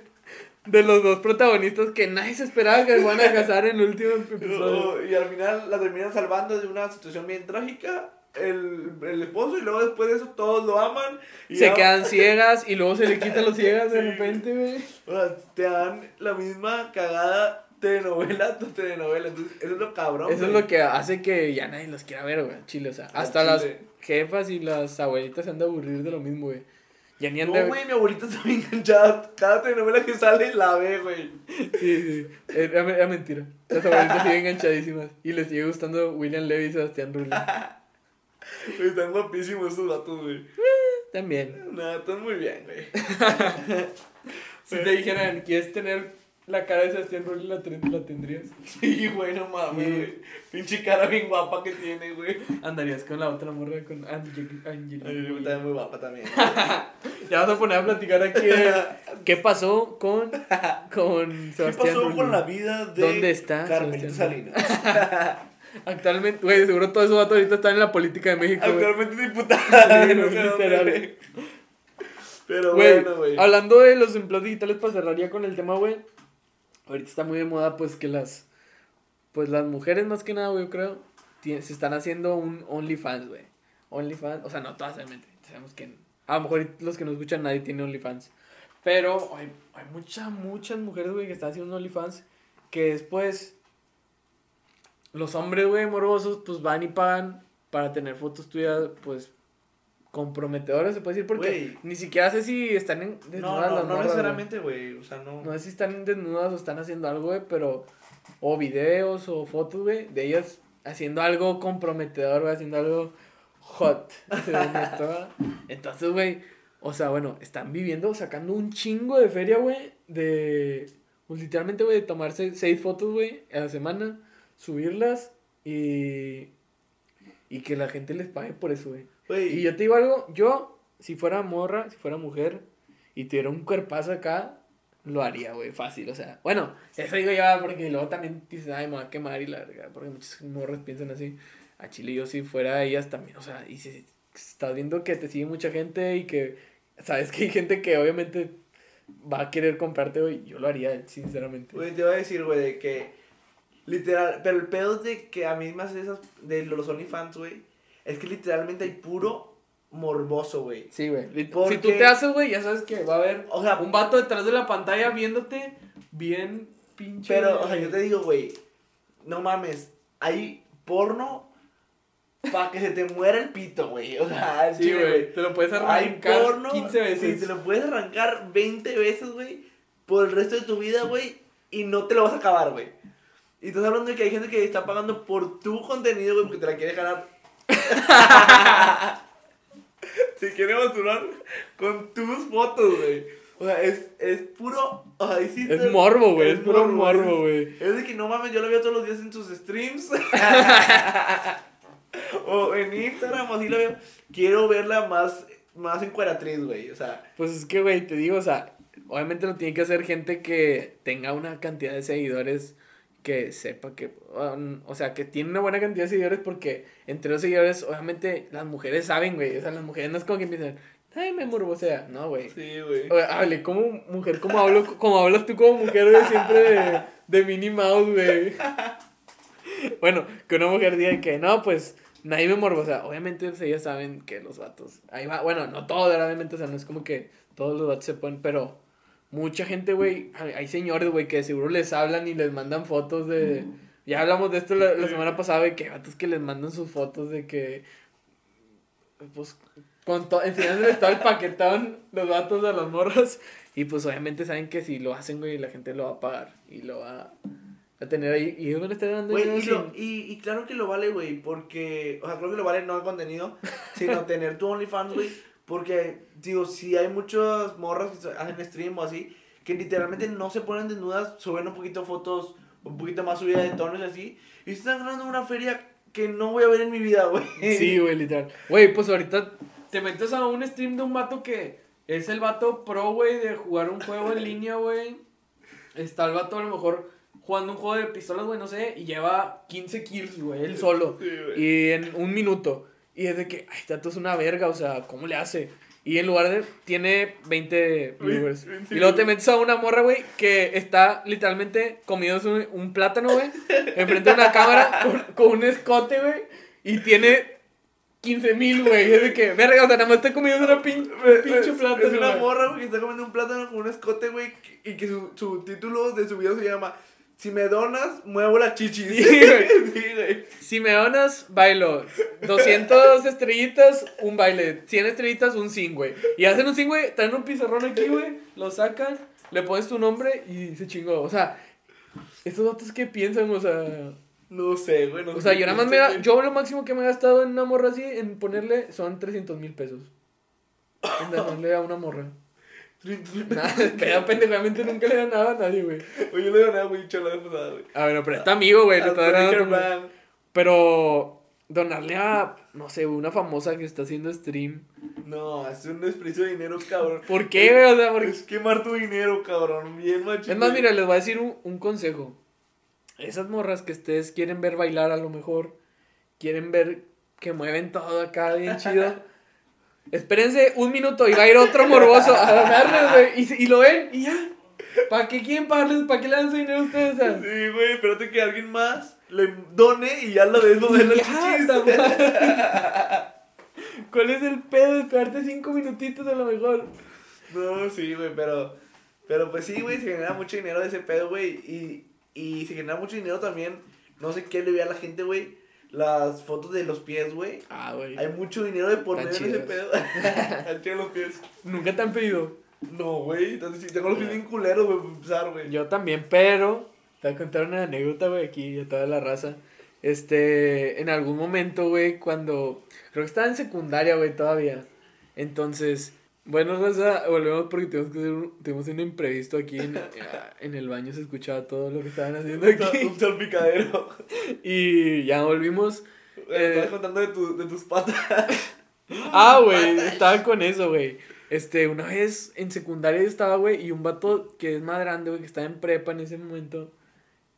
de los dos protagonistas que nadie se esperaba que se van a casar en el último episodio. No, y al final la terminan salvando de una situación bien trágica. El, el esposo y luego después de eso todos lo aman. Y Se ya- quedan ciegas y luego se le quitan los ciegas de Sí. repente, güey. O sea, te dan la misma cagada telenovela tras telenovela. Entonces, eso es lo cabrón. Eso es lo que hace que ya nadie los quiera ver, güey, chile, o sea, hasta las chile. jefas y las abuelitas se han de aburrir de lo mismo, güey. Ya ni han. No, güey, mi abuelita está bien enganchada. Cada telenovela que sale la ve, güey. Sí, sí, era, era mentira. Las abuelitas siguen enganchadísimas y les sigue gustando William Levy y Sebastián Rulli. Güey, Están guapísimos esos vatos, güey. También. Nada, están muy bien, güey. Si te dijeran, ¿quieres tener la cara de Sebastián Rulli, la, la tendrías? Sí, güey, no mames, Sí. güey. Pinche cara bien guapa que tiene, güey. Andarías con la otra morra, con Angel- Angelina. Ay, está muy guapa también. Ya vas a poner a platicar aquí de qué pasó con, con ¿Qué Sebastián pasó Rulli. con la vida de ¿Dónde está Carmelita Sebastián Salinas? Actualmente, güey, seguro todos esos vatos ahorita están en la política de México. Actualmente diputada. Sí, no sé. Pero bueno, güey. hablando de los empleos digitales para cerrar ya con el tema, güey. Ahorita está muy de moda, pues, que las, pues, las mujeres más que nada, güey, yo creo, se están haciendo un OnlyFans, güey. OnlyFans, o sea, no todas, obviamente. Sabemos que, a lo mejor los que nos escuchan nadie tiene OnlyFans. Pero hay, hay muchas, muchas mujeres, güey, que están haciendo OnlyFans que después los hombres, güey, morbosos, pues van y pagan para tener fotos tuyas, pues, comprometedoras, se puede decir, porque ni siquiera sé si están en No, desnudas no, las no morras, necesariamente, güey. O sea, no. No sé si están desnudas o están haciendo algo, güey, pero... O videos o fotos, güey, de ellas haciendo algo comprometedor, güey, haciendo algo hot. según esto, ¿verdad? Entonces, güey, o sea, bueno, están viviendo, sacando un chingo de feria, güey, de... Pues literalmente, güey, de tomarse seis fotos, güey, a la semana, subirlas y... Y que la gente les pague por eso, güey. Güey. Y yo te digo algo, yo, si fuera morra, si fuera mujer, y tuviera un cuerpazo acá, lo haría, güey, fácil, o sea. Bueno, eso digo ya porque luego también dices, ay, me va a quemar y la verga, porque muchos morros piensan así. A Chile yo si fuera ellas también, o sea, y si estás viendo que te sigue mucha gente y que sabes que hay gente que obviamente va a querer comprarte, güey, yo lo haría, sinceramente. Güey, te voy a decir, güey, de que literal, pero el pedo de que a mí me hace esas de los OnlyFans, güey, es que literalmente hay puro morboso, güey. Sí, güey. Si tú te haces, güey, ya sabes que va a haber o sea, un vato detrás de la pantalla viéndote bien pinche. Pero, o sea, yo te digo, güey, no mames, hay porno para que se te muera el pito, güey. O sea, sí, güey. Te lo puedes arrancar porno, 15 veces. Sí, te lo puedes arrancar 20 veces, güey, por el resto de tu vida, güey, y no te lo vas a acabar, güey. Y estás hablando de que hay gente que está pagando por tu contenido, güey, porque te la quiere ganar. si quiere mostrar con tus fotos, güey. O sea, es, es puro. O sea, es morbo, güey. Es, puro morbo, güey. Es de que no mames, yo lo veo todos los días en sus streams. o en Instagram, así lo veo. Quiero verla más, más encueratriz, güey. O sea. Pues es que, güey, te digo, o sea, obviamente lo tiene que hacer gente que tenga una cantidad de seguidores que sepa que, um, o sea, que tiene una buena cantidad de seguidores porque entre los seguidores, obviamente, las mujeres saben, güey. O sea, las mujeres no es como que empiezan, ay, me sea No, güey. Sí, güey. Hable como mujer, como, hablo, como hablas tú como mujer, güey, siempre de, de Minnie Mouse, güey. bueno, que una mujer diga que no, pues nadie me sea Obviamente pues, ellas saben que los vatos. Ahí va, bueno, no todos, obviamente, o sea, no es como que todos los vatos se ponen, pero mucha gente, güey, hay señores, güey, que seguro les hablan y les mandan fotos de... Ya hablamos de esto la, semana pasada, güey, que vatos que les mandan sus fotos de que... Pues, con todo, enseñándoles todo el paquetón, los vatos a los morros. Y pues obviamente saben que si lo hacen, güey, la gente lo va a pagar y lo va a tener ahí. Y ellos van a estar dando y, y, claro que lo vale, güey, porque... O sea, creo que lo vale no el contenido, sino tener tu OnlyFans, güey porque, digo, si hay muchas morras que hacen stream o así, que literalmente no se ponen desnudas, suben un poquito fotos, un poquito más subida de tonos y así, y están ganando una feria que no voy a ver en mi vida, güey. Sí, güey, literal. Güey, pues ahorita te metes a un stream de un vato que es el vato pro, güey, de jugar un juego en línea, güey. Está el vato a lo mejor jugando un juego de pistolas, güey, no sé, y lleva 15 kills, güey, él solo. y en un minuto. Y es de que, ay, Tato es una verga, o sea, ¿cómo le hace? Y en lugar de, tiene 20 viewers. Y luego te metes a una morra, güey, que está literalmente comiendo un, un plátano, güey, enfrente de una cámara con, un escote, güey, y tiene 15 mil, güey. Es de que, verga, o sea, nada más está comiendo una pin, pinche plátano. Es una morra, güey, que está comiendo un plátano con un escote, güey, y que su, su título de su video se llama si me donas, muevo la chichi. Sí, güey. Si me donas, bailo. 200 estrellitas, un baile. 100 estrellitas, un sing, güey. Y hacen un sing, güey. Traen un pizarrón aquí, güey. Lo sacan, le pones tu nombre y se chingó. O sea, estos datos que piensan, o sea. No sé, güey. o sea, yo nada más me. Yo lo máximo que me he gastado en una morra así, en ponerle, son 300 mil pesos. En darle a una morra. Nada, pero pendejamente nunca le da nada a nadie, güey. Oye, yo le doy nada, güey, chola de pasada, güey. Ah, bueno, pero está amigo, güey. Le está dando. Pero donarle a, no sé, una famosa que está haciendo stream. No, es un desprecio de dinero, cabrón. ¿Por qué, güey? O sea, porque... Es quemar tu dinero, cabrón. Bien machito. Es más, mira, les voy a decir un, un consejo. Esas morras que ustedes quieren ver bailar a lo mejor, quieren ver que mueven todo acá bien chido. Espérense un minuto y va a ir otro morboso a donarles, güey. Y, y, lo ven y ya. ¿Para qué quieren pagarles? ¿Para qué le dan su dinero a ustedes? Sí, güey, espérate que alguien más le done y ya lo ves de la chichis. ¿Cuál es el pedo de esperarte cinco minutitos a lo mejor? No, sí, güey, pero. Pero pues sí, güey, se genera mucho dinero de ese pedo, güey. Y, y se genera mucho dinero también. No sé qué le ve a la gente, güey las fotos de los pies, güey. Ah, güey. Hay mucho dinero de por medio en ese pedo. Están los pies. ¿Nunca te han pedido? No, güey. Tengo los pies bien culeros, güey, para güey. Yo también, pero te voy a contar una anécdota, güey, aquí a toda la raza. Este, en algún momento, güey, cuando. Creo que estaba en secundaria, güey, todavía. Entonces, bueno, Raza, volvemos porque tenemos que hacer un, tenemos un imprevisto aquí en, en, el baño, se escuchaba todo lo que estaban haciendo aquí. Un salpicadero. Y ya volvimos. Eh, estabas contando de, tu, de tus patas. ah, güey, estaba con eso, güey. Este, una vez en secundaria yo estaba, güey, y un vato que es más grande, güey, que estaba en prepa en ese momento,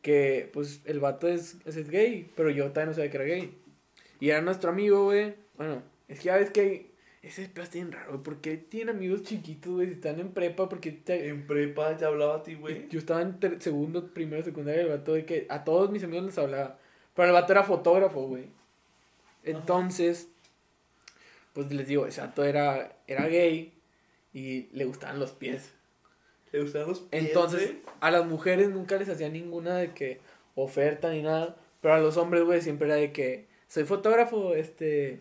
que, pues, el vato es, es, gay, pero yo todavía no sabía que era gay. Y era nuestro amigo, güey. Bueno, es que ya ves que ese pedo está bien raro, güey. ¿Por qué tienen amigos chiquitos, güey? Si están en prepa, porque te... En prepa te hablaba a ti, güey. Yo estaba en ter- segundo, primero, secundaria, el vato de que a todos mis amigos les hablaba. Pero el vato era fotógrafo, güey. Entonces, pues les digo, ese vato era, era gay y le gustaban los pies. ¿Te gustan los pies, Entonces, a las mujeres nunca les hacía ninguna de que oferta ni nada. Pero a los hombres, güey, siempre era de que soy fotógrafo, este,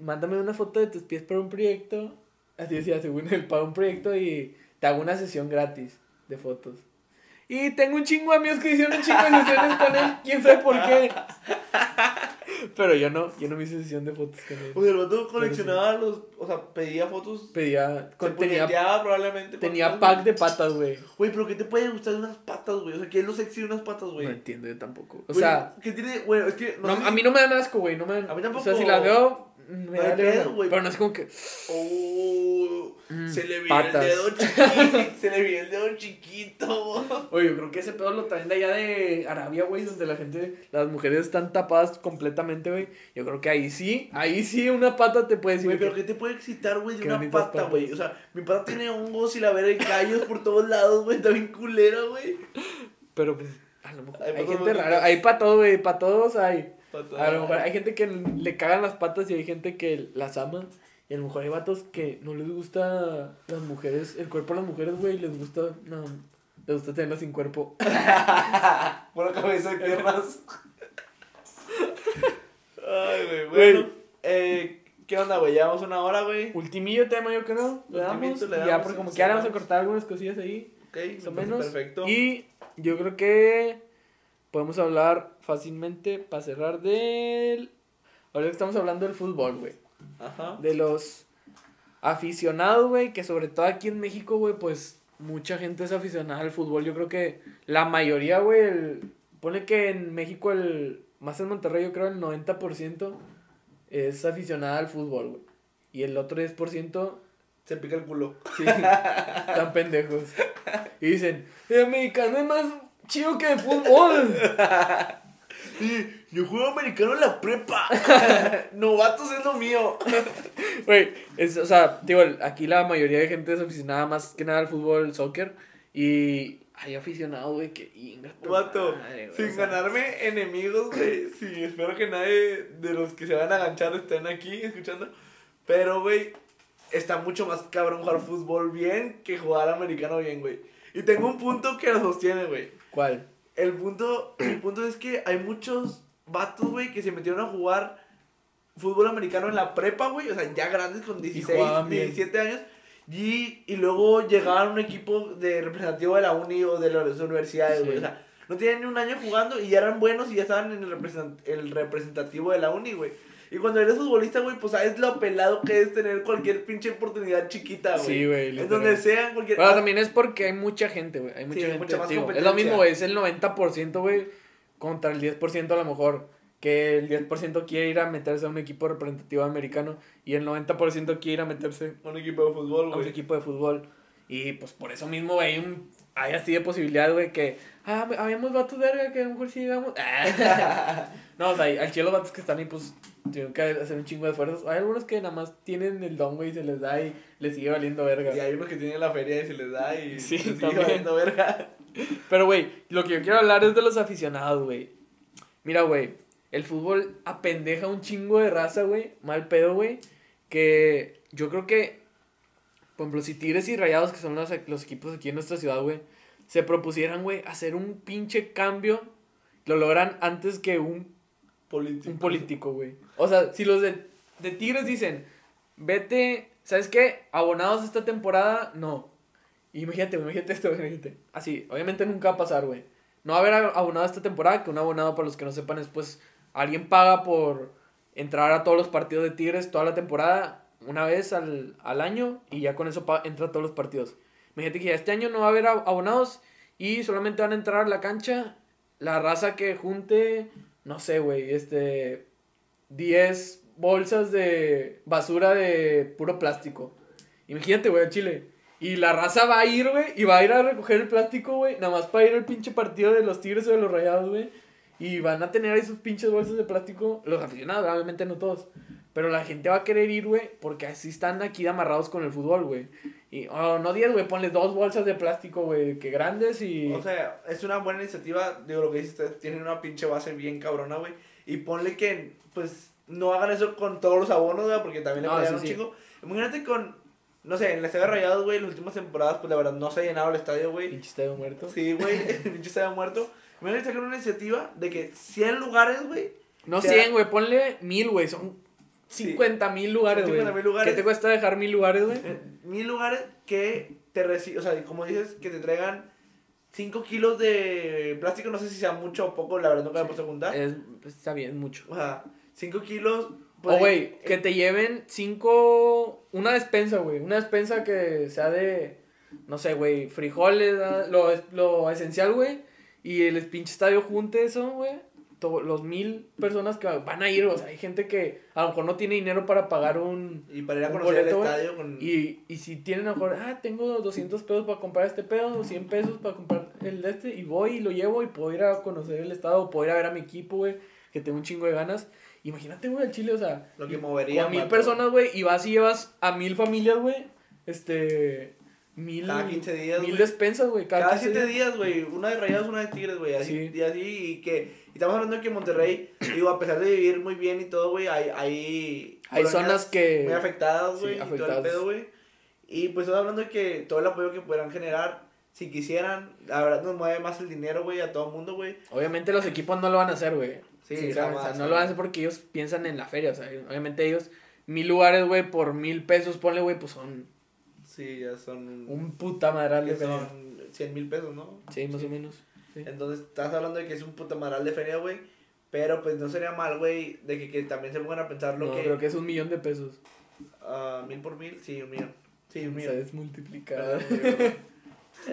mándame una foto de tus pies para un proyecto. Así decía, según él, para un proyecto y te hago una sesión gratis de fotos. Y tengo un chingo de amigos que hicieron un chingo de sesiones con él, quién sabe por qué. Pero yo no, yo no me hice sesión de fotos con él. O sea, el vato coleccionaba los. O sea, pedía fotos. Pedía, Se con- tenía, probablemente. tenía pack de patas, güey. Güey, pero ¿qué te puede gustar de unas patas, güey? O sea, ¿qué es lo sexy de unas patas, güey? No entiendo yo tampoco. O sea, ¿Qué tiene? Bueno, es que. No, sé a mí no me dan asco, güey. No me dan- A mí tampoco. O sea, si las veo, me No hay da verga, güey. Pero no es como que. Oh, Mm, se le patas. el dedo chiquito. se le veía el dedo chiquito. Oye, yo creo que ese pedo lo traen de allá de Arabia, güey, donde la gente, las mujeres están tapadas completamente, güey. Yo creo que ahí sí, ahí sí una pata te puede decir. Güey, pero que- ¿qué te puede excitar, güey, de una pata, güey? O sea, mi pata tiene hongos y la verga y callos por todos lados, güey. Está bien culera, güey. Pero pues, a lo mejor. Hay gente rara. Hay para todo, güey. Para todos hay. Pata. A lo mejor hay gente que le cagan las patas y hay gente que las ama. Y a lo mejor hay vatos que no les gusta las mujeres, el cuerpo de las mujeres, güey. Les gusta, no, les gusta tenerlas sin cuerpo. Por la cabeza y piernas. Ay, güey. Güey. Bueno, eh, ¿qué onda, güey? Llevamos una hora, güey. Ultimillo tema, yo creo. Le damos. Le y ya, damos, porque como que ahora vamos a cortar algunas cosillas ahí. Ok, Más o menos. Perfecto. Y yo creo que podemos hablar fácilmente para cerrar del. Ahora estamos hablando del fútbol, güey. Ajá. De los aficionados, güey, que sobre todo aquí en México, güey, pues mucha gente es aficionada al fútbol. Yo creo que la mayoría, güey, el... pone que en México el, más en Monterrey, yo creo el 90% es aficionada al fútbol, güey. Y el otro 10%, Se pica el culo. sí, están pendejos. Y dicen, el americano es más chido que el fútbol. Sí, yo juego americano en la prepa. Novatos es lo mío. Güey, o sea, digo, aquí la mayoría de gente es aficionada más que nada al fútbol, al soccer. Y hay aficionados, güey, que Vato, madre, sin sea, ganarme enemigos, güey. Sí, espero que nadie de los que se van a aganchar estén aquí escuchando. Pero, güey, está mucho más cabrón jugar fútbol bien que jugar americano bien, güey. Y tengo un punto que lo sostiene, güey. ¿Cuál? El punto, el punto es que hay muchos vatos, güey, que se metieron a jugar fútbol americano en la prepa, güey. O sea, ya grandes con 16, jugaban bien. 17 años. Y, y luego llegaban a un equipo de representativo de la uni o de las universidades, güey. Sí. O sea, no tenían ni un año jugando y ya eran buenos y ya estaban en el, represent- el representativo de la uni, güey. Y cuando eres futbolista, güey, pues sabes lo pelado que es tener cualquier pinche oportunidad chiquita, güey. Sí, güey, En donde sea, cualquier... Bueno, también es porque hay mucha gente, güey. Hay mucha Sí, gente. mucha más es lo mismo, güey. Es el 90%, güey, contra el 10% a lo mejor. Que el 10% quiere ir a meterse a un equipo representativo americano y el 90% quiere ir a meterse Un equipo de fútbol, a un equipo de fútbol. Y pues por eso mismo, güey, hay, un- hay así de posibilidad, güey, que. Ah, habíamos vatos verga que a lo mejor sí llegamos. no, o sea, al chile los vatos que están ahí, pues tienen que hacer un chingo de esfuerzos. Hay algunos que nada más tienen el don, güey, y se les da y les sigue valiendo verga. Y hay unos que tienen la feria y se les da y Sí, les sigue también. valiendo verga. Pero, güey, lo que yo quiero hablar es de los aficionados, güey. Mira, güey, el fútbol apendeja un chingo de raza, güey. Mal pedo, güey. Que yo creo que, por ejemplo, si Tigres y Rayados, que son los, los equipos aquí en nuestra ciudad, güey, se propusieran, güey, hacer un pinche cambio, lo logran antes que un Político. un político, güey. O sea, si los de, de Tigres dicen, vete, ¿sabes qué? Abonados esta temporada, no. Imagínate, imagínate esto, imagínate. Así, obviamente nunca va a pasar, güey. No va a haber abonado esta temporada, que un abonado, para los que no sepan, es pues, alguien paga por entrar a todos los partidos de Tigres toda la temporada, una vez al, al año, y ya con eso entra a todos los partidos. Imagínate que ya este año no va a haber ab- abonados y solamente van a entrar a la cancha la raza que junte, no sé, güey, este, 10 bolsas de basura de puro plástico. Imagínate, güey, a Chile. Y la raza va a ir, güey, y va a ir a recoger el plástico, güey, nada más para ir al pinche partido de los Tigres o de los Rayados, güey. Y van a tener ahí sus pinches bolsas de plástico, los aficionados, obviamente no todos. Pero la gente va a querer ir, güey, porque así están aquí amarrados con el fútbol, güey. Y, oh, no 10, güey, ponle dos bolsas de plástico, güey, que grandes y... O sea, es una buena iniciativa, digo, lo que dices, tienen una pinche base bien cabrona, güey. Y ponle que, pues, no hagan eso con todos los abonos, güey, porque también le No, sí, un sí. chingo. Imagínate con, no sé, en el Estadio Rayados, güey, las últimas temporadas, pues, la verdad, no se ha llenado el estadio, güey. Pinche estadio muerto. Sí, güey, el pinche estadio muerto. Imagínate sacar una iniciativa de que 100 lugares, güey, No sea- 100, güey, ponle mil, güey, son. 50 mil lugares, güey. 50,000 lugares. ¿Qué te cuesta dejar mil lugares, güey? eh, mil lugares que te reciben, o sea, como dices, que te traigan 5 kilos de plástico, no sé si sea mucho o poco, la verdad nunca me he puesto a juntar. Es, está bien, mucho. O sea, 5 kilos. O, pues, güey, eh, que te lleven cinco... Una despensa, güey. Una despensa que sea de, no sé, güey, frijoles, ah, lo, lo esencial, güey. Y el pinche estadio junte eso, güey. Los mil personas que van a ir, o sea, hay gente que a lo mejor no tiene dinero para pagar un... Y para ir a conocer boleto, el estadio con... Y, y si tienen a lo mejor, ah, tengo 200 pesos para comprar este pedo, o 100 pesos para comprar el de este, y voy y lo llevo y puedo ir a conocer el estado, o puedo ir a ver a mi equipo, güey, que tengo un chingo de ganas. Imagínate, güey, el Chile, o sea, Lo que y- movería, con mil personas, güey, y vas y llevas a mil familias, güey, este, mil, Cada 15 días, mil despensas, güey, cada, Cada 15 7 días, güey. Una de Rayados, una de Tigres, güey. Así, Sí. y así, y que... Y estamos hablando de que Monterrey, digo, a pesar de vivir muy bien y todo, güey, hay... Hay, Hay zonas que- Muy afectadas, sí, güey, y todo el pedo, güey. Y pues estamos hablando de que todo el apoyo que pudieran generar, si quisieran, la verdad nos mueve más el dinero, güey, a todo el mundo, güey. Obviamente los equipos no lo van a hacer, güey. Sí, Sinceramente, jamás, o sea, no lo van a hacer porque ellos piensan en la feria, o sea, obviamente ellos, mil lugares, güey, por mil pesos, ponle, güey, pues son Sí, ya son... un puta madral de feria. son 100 mil pesos, ¿no? Sí, más o menos. Sí. Entonces, estás hablando de que es un puta madral de feria, güey. Pero pues no sería mal, güey, de que, que también se pongan a pensar lo No, que... creo que es un millón de pesos. ah, mil por mil, sí, un millón. Sí, un O millón. sea, es güey, perdón.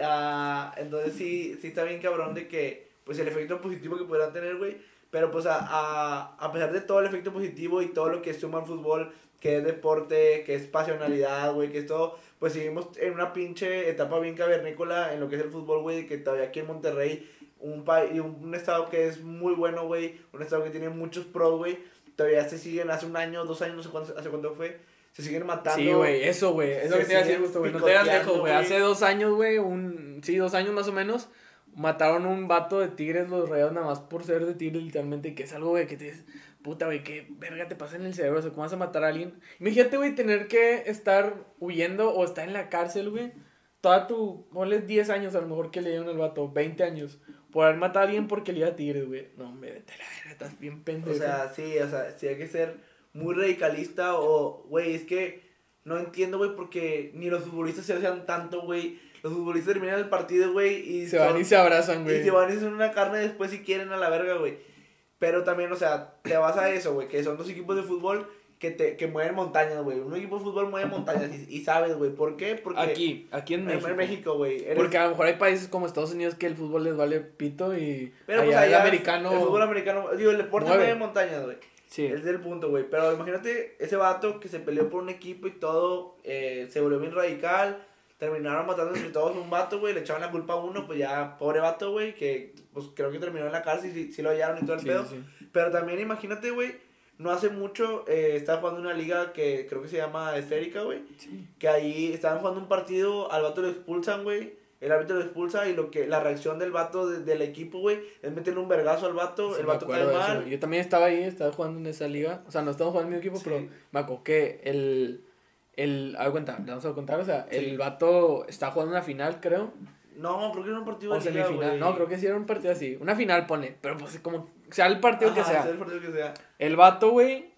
Ah, entonces sí, sí está bien cabrón de que, pues el efecto positivo que podrán tener, güey. Pero pues a, a, a pesar de todo el efecto positivo y todo lo que suma al fútbol, que es deporte, que es pasionalidad, güey, que es todo, pues seguimos en una pinche etapa bien cavernícola en lo que es el fútbol, güey, que todavía aquí en Monterrey, un, país un, un estado que es muy bueno, güey, un estado que tiene muchos pros, güey, todavía se siguen hace un año, dos años, no sé cuánto, hace cuánto fue, se siguen matando. Sí, güey, eso, güey. Eso Se que te iba a decir güey. No te picoteando, lejos, güey. Hace dos años, güey, un... Sí, dos años más o menos, mataron un vato de tigres los rayados nada más por ser de tigres, literalmente. Que es algo, güey, que te puta, güey, qué verga te pasa en el cerebro. O sea, ¿cómo vas a matar a alguien? Imagínate, güey, tener que estar huyendo o estar en la cárcel, güey. Toda tu... Ponle 10 años a lo mejor que le dieron al vato, 20 años. Por haber matado a alguien porque le iba a tigres, güey. No, hombre, vete a la verga, estás bien pendejo. O sea, sí, o sea, sí hay que ser muy radicalista o, güey, es que no entiendo, güey, porque ni los futbolistas se hacen tanto, güey. Los futbolistas terminan el partido, güey, y se van son- y se abrazan, y güey. se van y son una carne después si quieren a la verga, güey. Pero también, o sea, te vas a eso, güey, que son dos equipos de fútbol que te que mueven montañas, güey. Un equipo de fútbol mueve montañas y, y sabes, güey, ¿por qué? Porque Aquí, aquí en México. en México, güey. eres- Porque a lo mejor hay países como Estados Unidos que el fútbol les vale pito y pero allá pues allá el americano... el fútbol americano, digo, el deporte mueve. mueve montañas, güey. Sí. Es del punto, güey. Pero imagínate ese vato que se peleó por un equipo y todo, eh, se volvió bien radical. Terminaron matando entre todos un vato, güey. Le echaban la culpa a uno, pues ya, pobre vato, güey. Que pues creo que terminó en la cárcel y sí, sí lo hallaron y todo el Sí, pedo. sí. Pero también imagínate, güey. No hace mucho eh, estaba jugando una liga que creo que se llama Esférica, güey. Que ahí estaban jugando un partido, al vato lo expulsan, güey. El árbitro lo expulsa y lo que la reacción del vato de- del equipo, güey, es meterle un vergazo al vato. El vato cae mal. Yo también estaba ahí, estaba jugando en esa liga. O sea, no estaba jugando en mi equipo, pero me acuerdo que el... El, a ver, cuenta, vamos a contar, o sea, Sí. el vato está jugando una final, creo, No, creo que era un partido o semifinal, no, creo que sí era un partido así, una final, pone, pero pues como sea el partido que sea, sea el partido que sea. el vato, güey,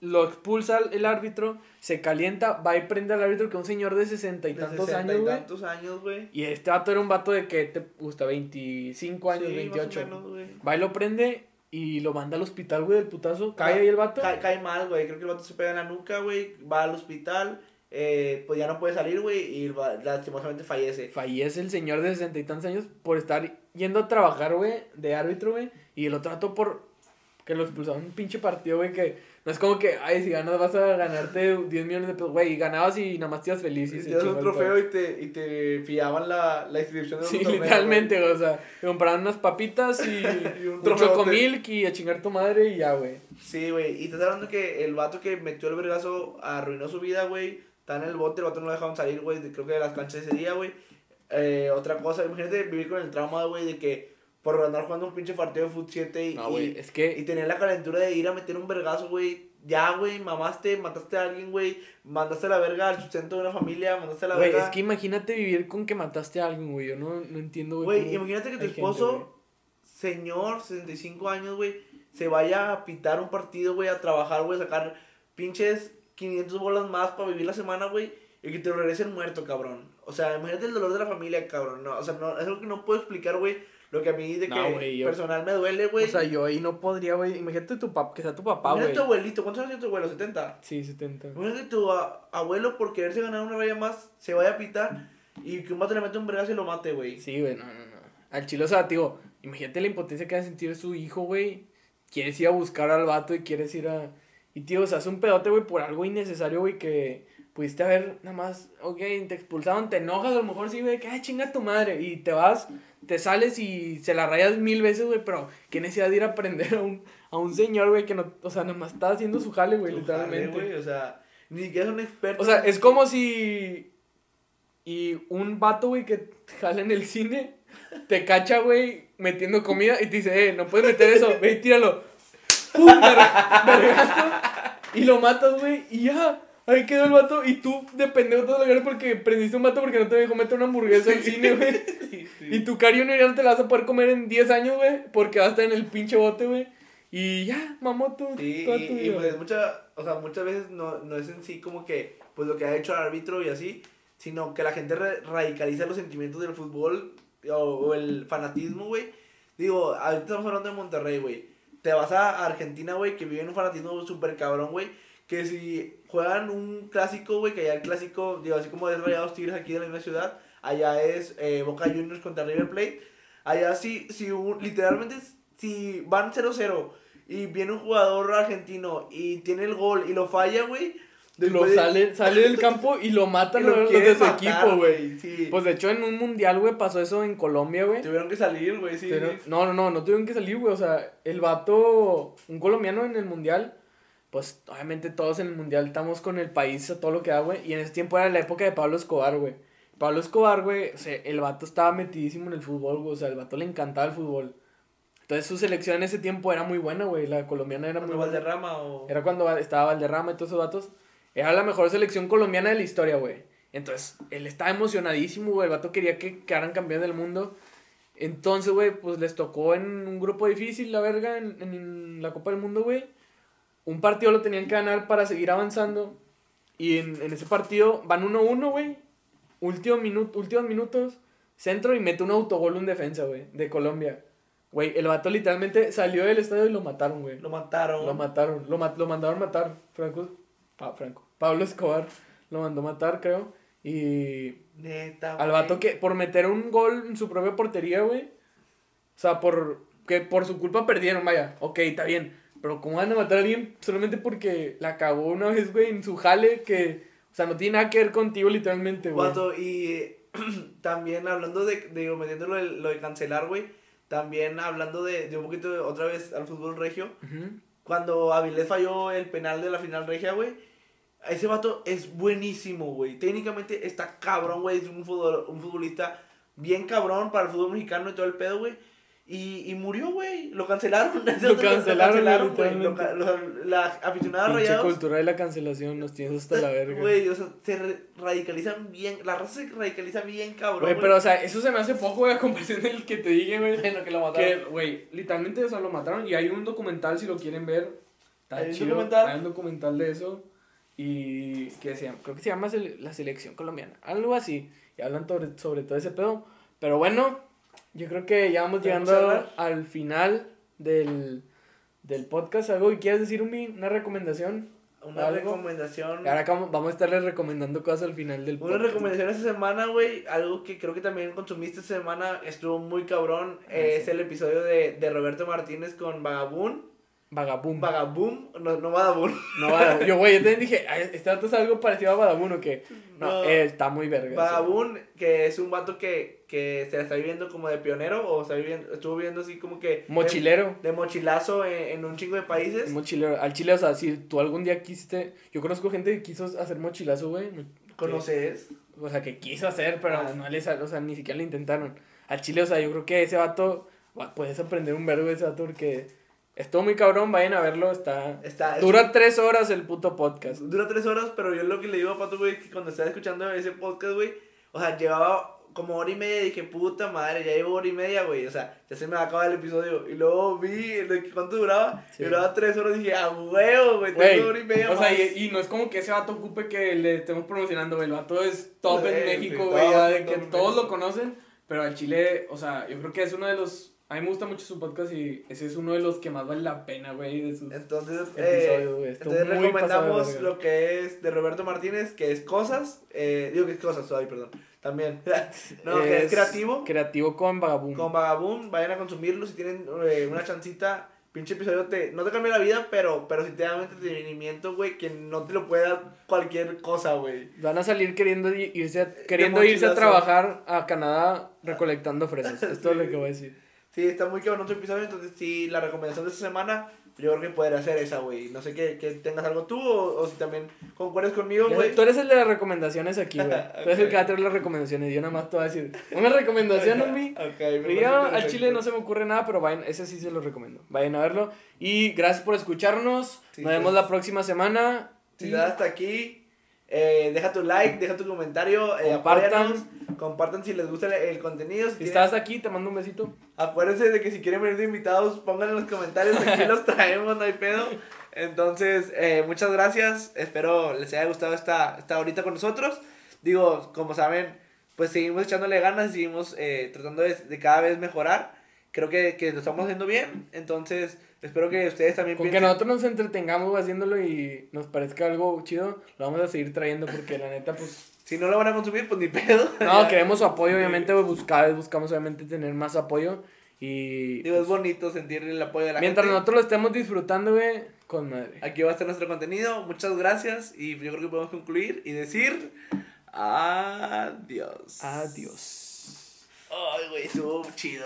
lo expulsa el árbitro, se calienta, va y prende al árbitro, que es un señor de sesenta y De tantos 60 años, y güey, tantos años, güey. y este vato era un vato de que te gusta, 25 años, Sí, más o 28, menos, güey. va y lo prende y lo manda al hospital, güey, del putazo, cae ahí el vato, Cae, cae mal, güey. Creo que el vato se pega en la nuca, güey. Va al hospital. Eh, pues ya no puede salir, güey. Y va- lastimosamente fallece. Fallece el señor de sesenta y tantos años por estar yendo a trabajar, güey, de árbitro, güey. Y el otro vato por que lo expulsaron un pinche partido, güey, que no es como que, ay, si ganas vas a ganarte 10 millones de pesos, güey, ganabas y nada más te ibas feliz. Y, Y te un trofeo y te, y te fiaban la, la inscripción de Sí, torneo, literalmente, güey, o sea, te compraron unas papitas y, Y un un chocomilk y a chingar tu madre y ya, güey. Sí, güey. Y estás hablando que el vato que metió el vergazo arruinó su vida, güey. Está en el bote, el vato no lo dejaron salir, güey. de- Creo que de las canchas ese día, güey. Eh, otra cosa, imagínate vivir con el trauma, güey, de que por andar jugando un pinche partido de Foot 7 y, No, y, güey, es que... y tener la calentura de ir a meter un vergazo, güey. Ya, güey, mamaste, mataste a alguien, güey. Mandaste a la verga al sustento de una familia, mandaste a la Güey, verga. es que imagínate vivir con que mataste a alguien, güey. Yo no, no entiendo, güey. Güey, imagínate que tu gente, esposo, güey. señor, 65 años, güey, se vaya a pitar un partido, güey, a trabajar, güey, a sacar pinches 500 bolas más para vivir la semana, güey, y que te regresen muerto, cabrón. O sea, imagínate el dolor de la familia, cabrón. No, o sea, no, es algo que no puedo explicar, güey. Lo que a mí de No, que yo- personal me duele, güey. O sea, yo ahí no podría, güey. Imagínate tu pap que sea tu papá, Imagínate güey. tu abuelito, ¿cuántos años tiene tu abuelo? ¿70? Sí, 70. Imagínate tu a- abuelo por quererse ganar una raya más, se vaya a pitar y que un vato le mete un vergazo y lo mate, güey. Sí, güey, no, no, no. Al chile, o sea, digo, imagínate la impotencia que va a sentir su hijo, güey. Quieres ir a buscar al vato y quieres ir a. Y tío, o sea, hace un pedote, güey, por algo innecesario, güey, que pudiste haber nada más, ok, te expulsaron, te enojas, a lo mejor sí, güey, que ay, chinga tu madre. Y te vas, te sales y se la rayas mil veces, güey, pero qué necesidad de ir a aprender a un, a un señor, güey, que no, o sea, nada más está haciendo su jale, güey, literalmente. jale, güey, o sea, ni siquiera es un experto. O sea, es como si. Y un vato, güey, que jala en el cine, te cacha, güey, metiendo comida y te dice, eh, no puedes meter eso, ve y tíralo. ¡Pum! ver- vergazo, y lo matas, güey, y ya. Ahí quedó el vato y tú de pendejo todo lo porque prendiste un vato porque no te dejó meter una hamburguesa al cine, güey. Sí, sí. Y tu Cari Junior ya no te la vas a poder comer en 10 años, güey, porque vas a estar en el pinche bote, güey. Y ya, mamó tu, Sí, toda y, tu y, vida. pues mucha, o sea, muchas veces no, no es en sí como que pues lo que ha hecho el árbitro y así, sino que la gente ra- radicaliza los sentimientos del fútbol o, o el fanatismo, güey. Digo, ahorita estamos hablando de Monterrey, güey. Te vas a Argentina, güey, que viven un fanatismo súper cabrón, güey. Que si juegan un clásico, güey, que allá el clásico, digo, así como es Tigres aquí en la misma ciudad, allá es eh, Boca Juniors contra River Plate. Allá sí, si un- literalmente, si van 0-0 y viene un jugador argentino y tiene el gol y lo falla, güey. Lo de- sale, sale del campo y lo y matan lo los, de su equipo, güey. Sí. Pues de hecho en un mundial, güey, pasó eso en Colombia, güey. Tuvieron que salir, güey, sí. Pero- no, no, no, no tuvieron que salir, güey. O sea, el vato, un colombiano en el mundial, pues obviamente todos en el mundial estamos con el país a todo lo que da, güey. Y en ese tiempo era la época de Pablo Escobar, güey. Pablo Escobar, güey, o sea, el vato estaba metidísimo en el fútbol, güey. O sea, el vato le encantaba el fútbol. Entonces su selección en ese tiempo era muy buena, güey. La colombiana era muy buena. O... Era cuando estaba Valderrama y todos esos vatos. Era la mejor selección colombiana de la historia, güey. Entonces, él estaba emocionadísimo, güey. El vato quería que quedaran campeones del mundo. Entonces, güey, pues les tocó en un grupo difícil, la verga, en, en la Copa del Mundo, güey. Un partido lo tenían que ganar para seguir avanzando. Y en, en ese partido van 1-1, güey. Último minuto, últimos minutos. Centro y mete un autogol un defensa, güey, de Colombia. Güey, el vato literalmente salió del estadio y lo mataron, güey. Lo mataron. Lo mataron, lo, ma- lo mandaron matar. Franco, Pa- Franco, Pablo Escobar lo mandó matar, creo. Y Neta, al vato que por meter un gol en su propia portería, güey. O sea, por que por su culpa perdieron, vaya. Ok, está bien. Pero ¿cómo van a matar a alguien solamente porque la cagó una vez, güey, en su jale que... O sea, no tiene nada que ver contigo literalmente, güey. Vato, y también hablando de, digo, metiendo lo de, lo de cancelar, güey. También hablando de, de un poquito otra vez al fútbol regio. Ujú. Cuando Avilés falló el penal de la final regia, güey. Ese vato es buenísimo, güey. Técnicamente está cabrón, güey. Es un, futbol, un futbolista bien cabrón para el fútbol mexicano y todo el pedo, güey. Y, y murió, güey. Lo cancelaron. Lo cancelaron, güey. Lo literalmente. ca- lo- La aficionada Pinche rayados. cultura de la cancelación nos tienes hasta la verga. Güey, o sea, se radicalizan bien. La raza se radicaliza bien, cabrón. Güey, pero o sea, eso se me hace poco, güey, a comparación del que te dije, güey. Bueno, que lo Que, mataron. güey, literalmente, o sea, lo mataron. Y hay un documental, si lo quieren ver. Está ¿Hay un chido. documental? Hay un documental de eso. Y que se llama, creo que se llama La Selección Colombiana. Algo así. Y hablan sobre, sobre todo ese pedo. Pero bueno, yo creo que ya vamos ¿Podemos llegando al final del, del podcast. ¿Algo que quieras decir, Umi? ¿Una recomendación? Una algo. recomendación. Ahora vamos a estarles recomendando cosas al final del Una podcast. recomendación esta semana, güey. Algo que creo que también consumiste esta semana. Estuvo muy cabrón. Ah, eh, sí. Es el episodio de, de Roberto Martínez con Vagabún. Vagabum. Vagabum, no, no Badabun. no, Vagabum. Yo, güey, yo también dije, "Ay, este vato es algo parecido a Vagabum o qué. No, No. eh, está muy verga. Vagabun, que es un vato que, que se la está viviendo como de pionero, o está viviendo, estuvo viviendo así como que... Mochilero. De, mochilazo en, en un chingo de países. Mochilero. Al chile, o sea, si tú algún día quisiste. Yo conozco gente que quiso hacer mochilazo, güey. ¿Conoces? O sea, que quiso hacer, pero Ah. no les, o sea, ni siquiera le intentaron. Al chile, o sea, yo creo que ese vato, va, puedes aprender un verbo de ese vato porque estuvo muy cabrón, vayan a verlo, está... Está, Dura tres horas el puto podcast. Dura tres horas, pero yo lo que le digo a Pato, güey, que cuando estaba escuchando ese podcast, güey, o sea, llevaba como hora y media dije, puta madre, ya llevo hora y media, güey, o sea, ya se me va a acabar el episodio. Y luego vi lo que- cuánto duraba, Sí. y duraba tres horas y dije, ah, huevo, güey, tengo hora y media o sea, más. y, y no es como que ese vato ocupe que le estemos promocionando, güey. El vato es top Sí, en sí, México, güey. ya de que todos lo conocen, pero al Chile, o sea, yo creo que es uno de los. A mí me gusta mucho su podcast y ese es uno de los que más vale la pena, güey. De sus... Entonces, eh, güey, estuvo entonces pasado recomendamos verga. lo que es de Roberto Martínez, que es Cosas, eh, digo que es Cosas, ay, perdón, también. no, que es creativo. Creativo con Vagabundo. con Vagabund, vayan a consumirlo si tienen eh, una chancita. Pinche episodio te, no te cambia la vida, pero, pero sí te da un entretenimiento, güey, que no te lo puede dar cualquier cosa, güey. Van a salir queriendo irse a, queriendo irse a trabajar a Canadá recolectando fresas. Es todo Sí. lo que voy a decir. Sí, está muy cabrón tu episodio, entonces sí, la recomendación de esta semana, yo creo que poder hacer esa, güey. No sé que, que tengas algo tú o, o si también concuerdes conmigo, güey. Tú eres el de las recomendaciones aquí, güey. Tú eres el que va a traer las recomendaciones. Yo nada más te voy a decir una recomendación, homie. Ok, me Y parece yo, al chile no se me ocurre nada, pero vayan, ese sí se lo recomiendo. Vayan a verlo. Y gracias por escucharnos. Sí, Nos vemos pues. la próxima semana. Si Y hasta aquí, eh, deja tu like, deja tu comentario, eh, Compartan. si les gusta el, el contenido. Si si tienen- estás aquí, te mando un besito. Acuérdense de que si quieren venir de invitados, pongan en los comentarios, aquí los traemos, no hay pedo. Entonces, eh, muchas gracias, espero les haya gustado esta, esta horita con nosotros. Digo, como saben, pues seguimos echándole ganas, seguimos eh, tratando de, de cada vez mejorar. Creo que, que lo estamos haciendo bien, entonces espero que ustedes también Con que piensen- nosotros nos entretengamos haciéndolo y nos parezca algo chido, lo vamos a seguir trayendo porque la neta, pues. Si no lo van a consumir, pues ni pedo. No, queremos su apoyo, obviamente, pues, vez buscamos obviamente tener más apoyo. Y. Digo, es bonito sentir el apoyo de la Mientras gente. nosotros lo estemos disfrutando, güey, con madre. Aquí va a estar nuestro contenido. Muchas gracias. Y yo creo que podemos concluir y decir adiós. Adiós. Ay, güey, estuvo chido.